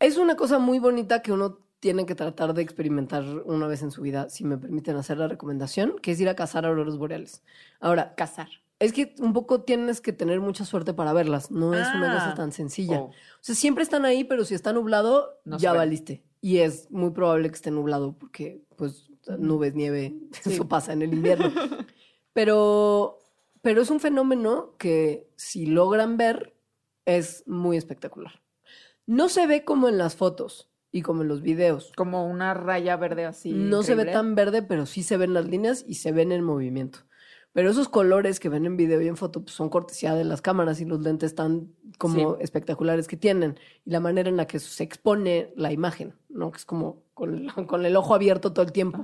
[SPEAKER 2] Es una cosa muy bonita que uno tiene que tratar de experimentar una vez en su vida, si me permiten hacer la recomendación, que es ir a cazar auroras boreales. Ahora,
[SPEAKER 3] Cazar.
[SPEAKER 2] Es que un poco tienes que tener mucha suerte para verlas. No es una cosa
[SPEAKER 3] Ah.
[SPEAKER 2] tan sencilla.
[SPEAKER 3] Oh.
[SPEAKER 2] O sea, siempre están ahí, pero si está nublado,
[SPEAKER 3] No
[SPEAKER 2] ya valiste. Y es muy probable que esté nublado porque, pues, nubes, nieve,
[SPEAKER 3] Sí.
[SPEAKER 2] eso pasa en el invierno. pero, pero es un fenómeno que si logran ver, es muy espectacular. No se ve como en las fotos y como en los videos.
[SPEAKER 3] Como una raya verde así.
[SPEAKER 2] no se ve tan verde, pero sí se ven las líneas y se ven en movimiento. Pero esos colores que ven en video y en foto pues, son cortesía de las cámaras y los lentes tan como
[SPEAKER 3] Sí.
[SPEAKER 2] espectaculares que tienen y la manera en la que se expone la imagen, ¿no? Que es como con el, con el ojo abierto todo el tiempo.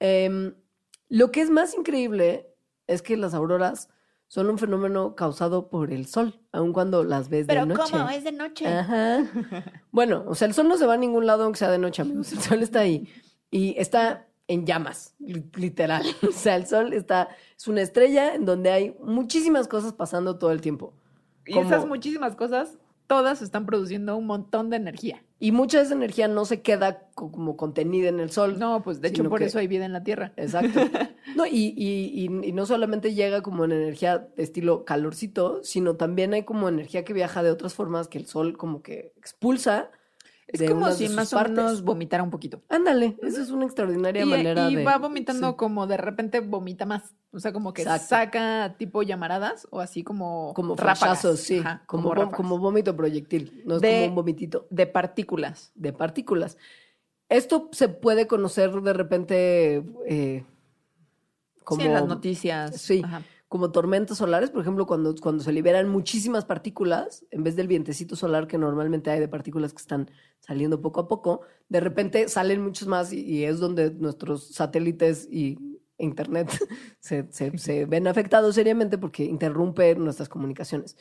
[SPEAKER 2] Em, lo que es más increíble es que las auroras son un fenómeno causado por el sol, aun cuando las ves de noche.
[SPEAKER 3] ¿Es de noche?
[SPEAKER 2] Ajá. Bueno, o sea, el sol no se va a ningún lado aunque sea de noche, amigos. El sol está ahí y está en llamas, li- literal. O sea, el sol está, es una estrella en donde hay muchísimas cosas pasando todo el tiempo.
[SPEAKER 3] Y
[SPEAKER 2] como-
[SPEAKER 3] esas muchísimas cosas, todas están produciendo un montón de energía.
[SPEAKER 2] Y mucha de esa energía no se queda co- como contenida en el sol.
[SPEAKER 3] No, pues de hecho por
[SPEAKER 2] que-
[SPEAKER 3] eso hay vida en la Tierra.
[SPEAKER 2] Exacto. No, y, y- y- y no solamente llega como en energía de estilo calorcito, sino también hay como energía que viaja de otras formas que el sol como que expulsa.
[SPEAKER 3] Es
[SPEAKER 2] de
[SPEAKER 3] como
[SPEAKER 2] de
[SPEAKER 3] si más
[SPEAKER 2] partes.
[SPEAKER 3] o menos vomitara un poquito.
[SPEAKER 2] Ándale, esa es una extraordinaria
[SPEAKER 3] Y,
[SPEAKER 2] manera
[SPEAKER 3] y
[SPEAKER 2] de.
[SPEAKER 3] va vomitando
[SPEAKER 2] sí,
[SPEAKER 3] como de repente vomita más. O sea, como que
[SPEAKER 2] Exacto.
[SPEAKER 3] saca tipo llamaradas o así como
[SPEAKER 2] como flashazos, sí.
[SPEAKER 3] Ajá,
[SPEAKER 2] como,
[SPEAKER 3] como,
[SPEAKER 2] vo-
[SPEAKER 3] ráfagas.
[SPEAKER 2] como vómito proyectil. No es
[SPEAKER 3] De-
[SPEAKER 2] como un vomitito
[SPEAKER 3] de partículas.
[SPEAKER 2] de partículas. Esto se puede conocer de repente eh, como.
[SPEAKER 3] sí, en las noticias.
[SPEAKER 2] Sí.
[SPEAKER 3] Ajá.
[SPEAKER 2] Como tormentas solares, por ejemplo, cuando, cuando se liberan muchísimas partículas, en vez del vientecito solar que normalmente hay de partículas que están saliendo poco a poco, de repente salen muchos más y, y es donde nuestros satélites y internet se, se- se ven afectados seriamente porque interrumpe nuestras comunicaciones.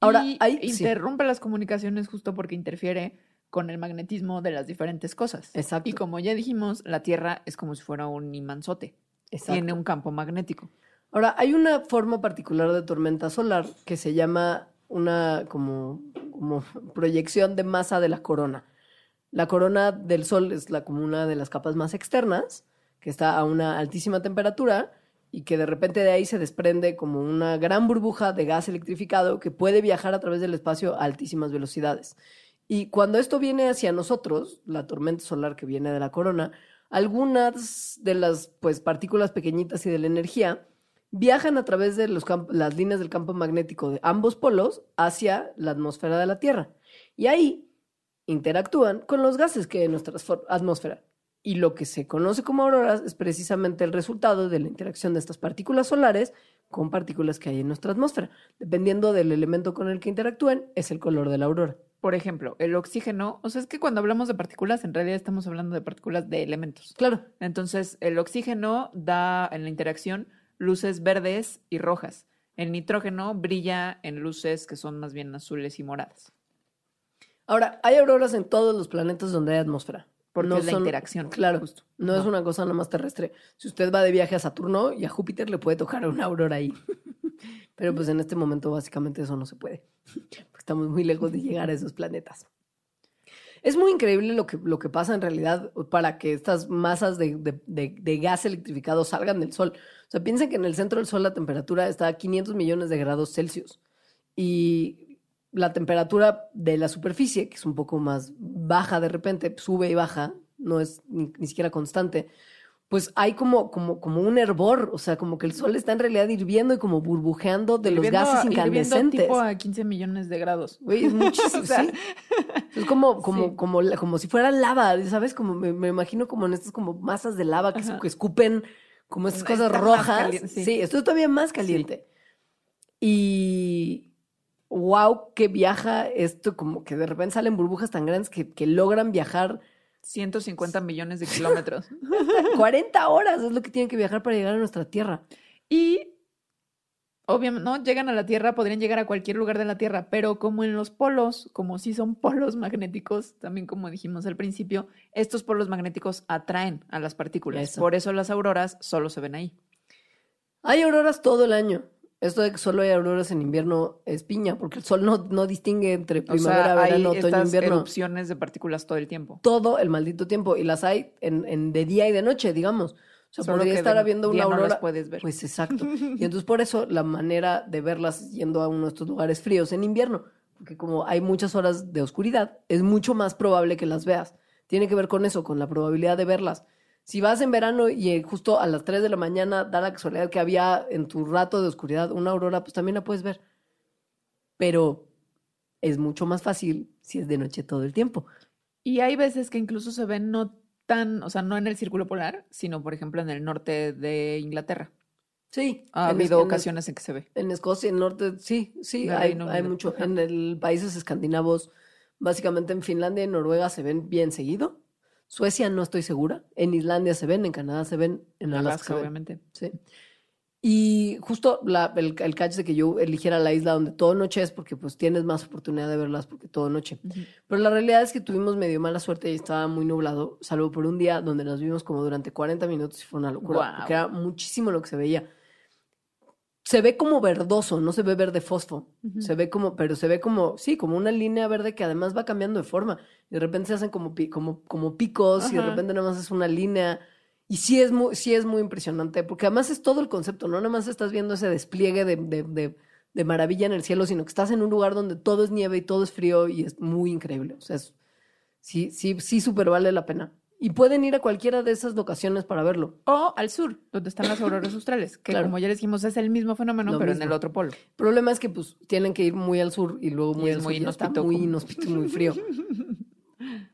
[SPEAKER 2] Ahora,
[SPEAKER 3] y
[SPEAKER 2] hay... sí,
[SPEAKER 3] interrumpe las comunicaciones justo porque interfiere con el magnetismo de las diferentes cosas.
[SPEAKER 2] Exacto.
[SPEAKER 3] Y como ya dijimos, la Tierra es como si fuera un imanzote.
[SPEAKER 2] exacto.
[SPEAKER 3] Tiene un campo magnético.
[SPEAKER 2] Ahora, hay una forma particular de tormenta solar que se llama una como, como proyección de masa de la corona. La corona del Sol es la, como una de las capas más externas, que está a una altísima temperatura y que de repente de ahí se desprende como una gran burbuja de gas electrificado que puede viajar a través del espacio a altísimas velocidades. Y cuando esto viene hacia nosotros, la tormenta solar que viene de la corona, algunas de las pues, partículas pequeñitas y de la energía viajan a través de los las líneas del campo magnético de ambos polos hacia la atmósfera de la Tierra. Y ahí interactúan con los gases que hay en nuestra atmósfera. Y lo que se conoce como auroras es precisamente el resultado de la interacción de estas partículas solares con partículas que hay en nuestra atmósfera. Dependiendo del elemento con el que interactúen, es el color de la aurora.
[SPEAKER 3] Por ejemplo, el oxígeno, o sea, es que cuando hablamos de partículas, en realidad estamos hablando de partículas de elementos.
[SPEAKER 2] Claro,
[SPEAKER 3] Entonces, el oxígeno da en la interacción luces verdes y rojas. El nitrógeno brilla en luces que son más bien azules y moradas.
[SPEAKER 2] Ahora, hay auroras en todos los planetas donde hay atmósfera.
[SPEAKER 3] Porque
[SPEAKER 2] No
[SPEAKER 3] es la
[SPEAKER 2] son-
[SPEAKER 3] interacción.
[SPEAKER 2] Claro,
[SPEAKER 3] justo.
[SPEAKER 2] no es
[SPEAKER 3] Ajá.
[SPEAKER 2] una cosa nomás terrestre. Si usted va de viaje a Saturno y a Júpiter, le puede tocar una aurora ahí. Pero pues en este momento básicamente eso no se puede. Porque estamos muy lejos de llegar a esos planetas. Es muy increíble lo que, lo que pasa en realidad para que estas masas de, de- de- gas electrificado salgan del Sol. O sea, piensen que en el centro del Sol la temperatura está a 500 millones de grados Celsius. Y la temperatura de la superficie, que es un poco más baja de repente, sube y baja, no es ni siquiera constante, pues hay como, como, como un hervor, o sea, como que el sol está en realidad hirviendo y como burbujeando de los gases incandescentes.
[SPEAKER 3] tipo a 15 millones de grados.
[SPEAKER 2] Es muchísimo,
[SPEAKER 3] O sea,
[SPEAKER 2] sí. Es como, como,
[SPEAKER 3] Sí.
[SPEAKER 2] como, como si fuera lava, ¿sabes? Como me, me imagino como en estas como masas de lava que,
[SPEAKER 3] Ajá.
[SPEAKER 2] escupen como estas cosas rojas. sí.
[SPEAKER 3] sí.
[SPEAKER 2] esto es todavía más caliente. Y wow, que viaja esto, como que de repente salen burbujas tan grandes que, que logran viajar
[SPEAKER 3] 150 millones de kilómetros.
[SPEAKER 2] 40 horas, es lo que tienen que viajar para llegar a nuestra Tierra.
[SPEAKER 3] Y obviamente no llegan a la Tierra, podrían llegar a cualquier lugar de la Tierra, pero como en los polos, como si son polos magnéticos, también como dijimos al principio, estos polos magnéticos atraen a las partículas.
[SPEAKER 2] Eso.
[SPEAKER 3] Por eso las auroras solo se ven ahí.
[SPEAKER 2] Hay auroras todo el año. Esto de que solo hay auroras en invierno es piña, porque el sol no, no distingue entre
[SPEAKER 3] O
[SPEAKER 2] primavera,
[SPEAKER 3] sea,
[SPEAKER 2] verano,
[SPEAKER 3] hay
[SPEAKER 2] otoño,
[SPEAKER 3] estas
[SPEAKER 2] invierno.
[SPEAKER 3] erupciones de partículas todo el tiempo.
[SPEAKER 2] todo el maldito tiempo y las hay en, en de día y de noche, digamos. O sea,
[SPEAKER 3] Solo
[SPEAKER 2] podría estar
[SPEAKER 3] de
[SPEAKER 2] habiendo una
[SPEAKER 3] no las
[SPEAKER 2] aurora.
[SPEAKER 3] puedes ver.
[SPEAKER 2] Pues exacto. Y entonces por eso la manera de verlas yendo a uno de estos lugares fríos en invierno, porque como hay muchas horas de oscuridad, es mucho más probable que las veas. Tiene que ver con eso, con la probabilidad de verlas. Si vas en verano y eh, justo a las 3 de la mañana da la casualidad que había en tu rato de oscuridad una aurora, pues también la puedes ver. Pero es mucho más fácil si es de noche todo el tiempo.
[SPEAKER 3] Y hay veces que incluso se ven no tan, o sea, no en el círculo polar, sino por ejemplo en el norte de Inglaterra.
[SPEAKER 2] Sí.
[SPEAKER 3] Ha habido
[SPEAKER 2] en
[SPEAKER 3] ocasiones en que se ve.
[SPEAKER 2] En Escocia, en el norte, sí, sí, hay, mucho. En el países escandinavos, básicamente en Finlandia y Noruega se ven bien seguido. Suecia no estoy segura. En Islandia se ven, en Canadá se ven, en Alaska,
[SPEAKER 3] Alaska,
[SPEAKER 2] se ven.
[SPEAKER 3] obviamente.
[SPEAKER 2] Sí. Y justo la- el, el catch de que yo eligiera la isla donde todo noche es porque pues tienes más oportunidad de verlas porque todo noche. Pero la realidad es que tuvimos medio mala suerte y estaba muy nublado, salvo por un día donde nos vimos como durante 40 minutos y fue una locura,
[SPEAKER 3] Guau.
[SPEAKER 2] porque era muchísimo lo que se veía. Se ve como verdoso, no se ve verde fosfo. Se ve como, pero se ve como, sí, como una línea verde que además va cambiando de forma. Y de repente se hacen como, como, como picos y de repente nada más es una línea. Y sí es muy, sí es muy impresionante, porque además es todo el concepto, no nada más estás viendo ese despliegue de, de, de- de maravilla en el cielo, sino que estás en un lugar donde todo es nieve y todo es frío y es muy increíble. O sea, es- sí, sí, sí, súper vale la pena. Y pueden ir a cualquiera de esas locaciones para verlo.
[SPEAKER 3] O al sur, donde están las auroras australes, que
[SPEAKER 2] Claro.
[SPEAKER 3] como ya les dijimos es el mismo fenómeno,
[SPEAKER 2] Lo
[SPEAKER 3] pero en el otro polo.
[SPEAKER 2] El problema es que pues tienen que ir muy al sur y luego
[SPEAKER 3] Y
[SPEAKER 2] muy
[SPEAKER 3] es
[SPEAKER 2] al
[SPEAKER 3] muy
[SPEAKER 2] sur está muy inhóspito y muy frío.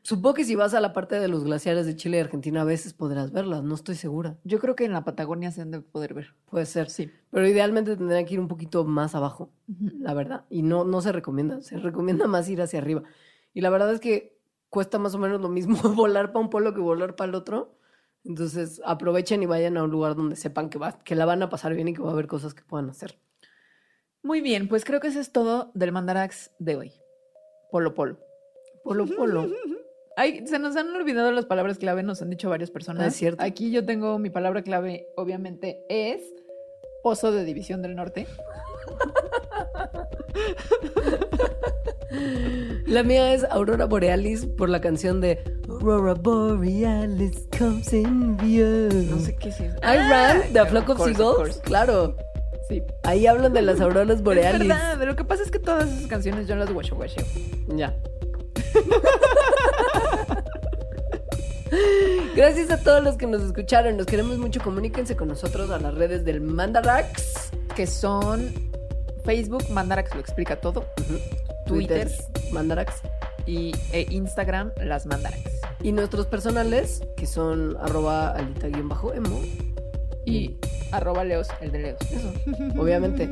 [SPEAKER 2] Supongo que si vas a la parte de los glaciares de Chile y Argentina a veces podrás verlas, no estoy segura.
[SPEAKER 3] Yo creo que en la Patagonia se han de poder ver.
[SPEAKER 2] Puede ser.
[SPEAKER 3] Sí.
[SPEAKER 2] Pero idealmente tendrían que ir un poquito más abajo, la verdad. Y no, no se recomienda, se recomienda más ir hacia arriba. Y la verdad es que cuesta más o menos lo mismo volar para un polo que volar para el otro. Entonces aprovechen y vayan a un lugar donde sepan que, va, que la van a pasar bien y que va a haber cosas que puedan hacer.
[SPEAKER 3] Muy bien, pues creo que eso es todo del Mandarax de hoy. Polo Polo.
[SPEAKER 2] Polo, polo.
[SPEAKER 3] Ay, se nos han olvidado las palabras clave, nos han dicho varias personas.
[SPEAKER 2] Es cierto.
[SPEAKER 3] Aquí yo tengo mi palabra clave, obviamente, es Pozo de División del Norte.
[SPEAKER 2] La mía es Aurora Borealis por la canción de Aurora Borealis comes in view.
[SPEAKER 3] No sé qué es eso.
[SPEAKER 2] I ran the
[SPEAKER 3] Ah,
[SPEAKER 2] flock of,
[SPEAKER 3] course,
[SPEAKER 2] seagulls.
[SPEAKER 3] course.
[SPEAKER 2] Claro,
[SPEAKER 3] Sí.
[SPEAKER 2] ahí hablan de las auroras
[SPEAKER 3] Es
[SPEAKER 2] borealis.
[SPEAKER 3] verdad, lo que pasa es que todas esas canciones yo las guacho guacheo.
[SPEAKER 2] Ya. Gracias a todos los que nos escucharon. Los queremos mucho. Comuníquense con nosotros a las redes del Mandarax.
[SPEAKER 3] Que son Facebook, Mandarax lo explica todo. Twitter.
[SPEAKER 2] Mandarax.
[SPEAKER 3] Y e Instagram, las Mandarax.
[SPEAKER 2] Y nuestros personales, que son arroba alita-emo.
[SPEAKER 3] Y arroba Leos, el de Leos.
[SPEAKER 2] Eso, obviamente.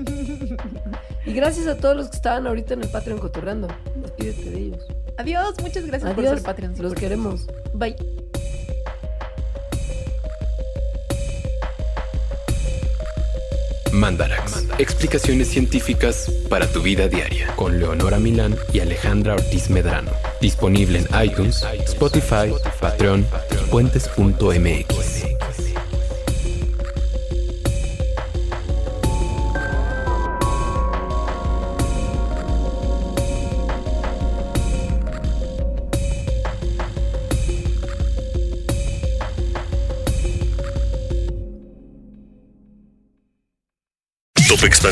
[SPEAKER 2] Y gracias a todos los que estaban ahorita en el Patreon cotorreando. Despídete de ellos.
[SPEAKER 3] Adiós, muchas gracias por ser Patreon.
[SPEAKER 2] Los queremos.
[SPEAKER 3] Bye.
[SPEAKER 1] Mandarax. Explicaciones científicas para tu vida diaria. Con Leonora Milán y Alejandra Ortiz Medrano. Disponible en iTunes, Spotify, Patreon y puentes.mx.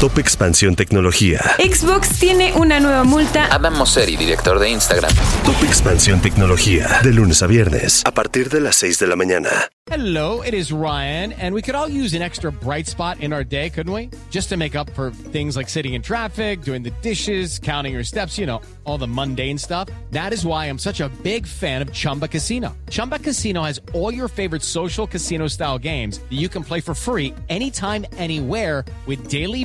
[SPEAKER 4] Top Expansión Tecnología.
[SPEAKER 5] Xbox tiene una nueva multa.
[SPEAKER 6] Adam Mosseri, director de Instagram.
[SPEAKER 4] Top Expansión Tecnología. De lunes a viernes. A partir de las 6 de la mañana.
[SPEAKER 7] Hello, it is Ryan, and we could all use an extra bright spot in our day, couldn't we? Just to make up for things like sitting in traffic, doing the dishes, counting your steps, you know, all the mundane stuff. That is why I'm such a big fan of Chumba Casino. Chumba Casino has all your favorite social casino style games that you can play for free anytime, anywhere with daily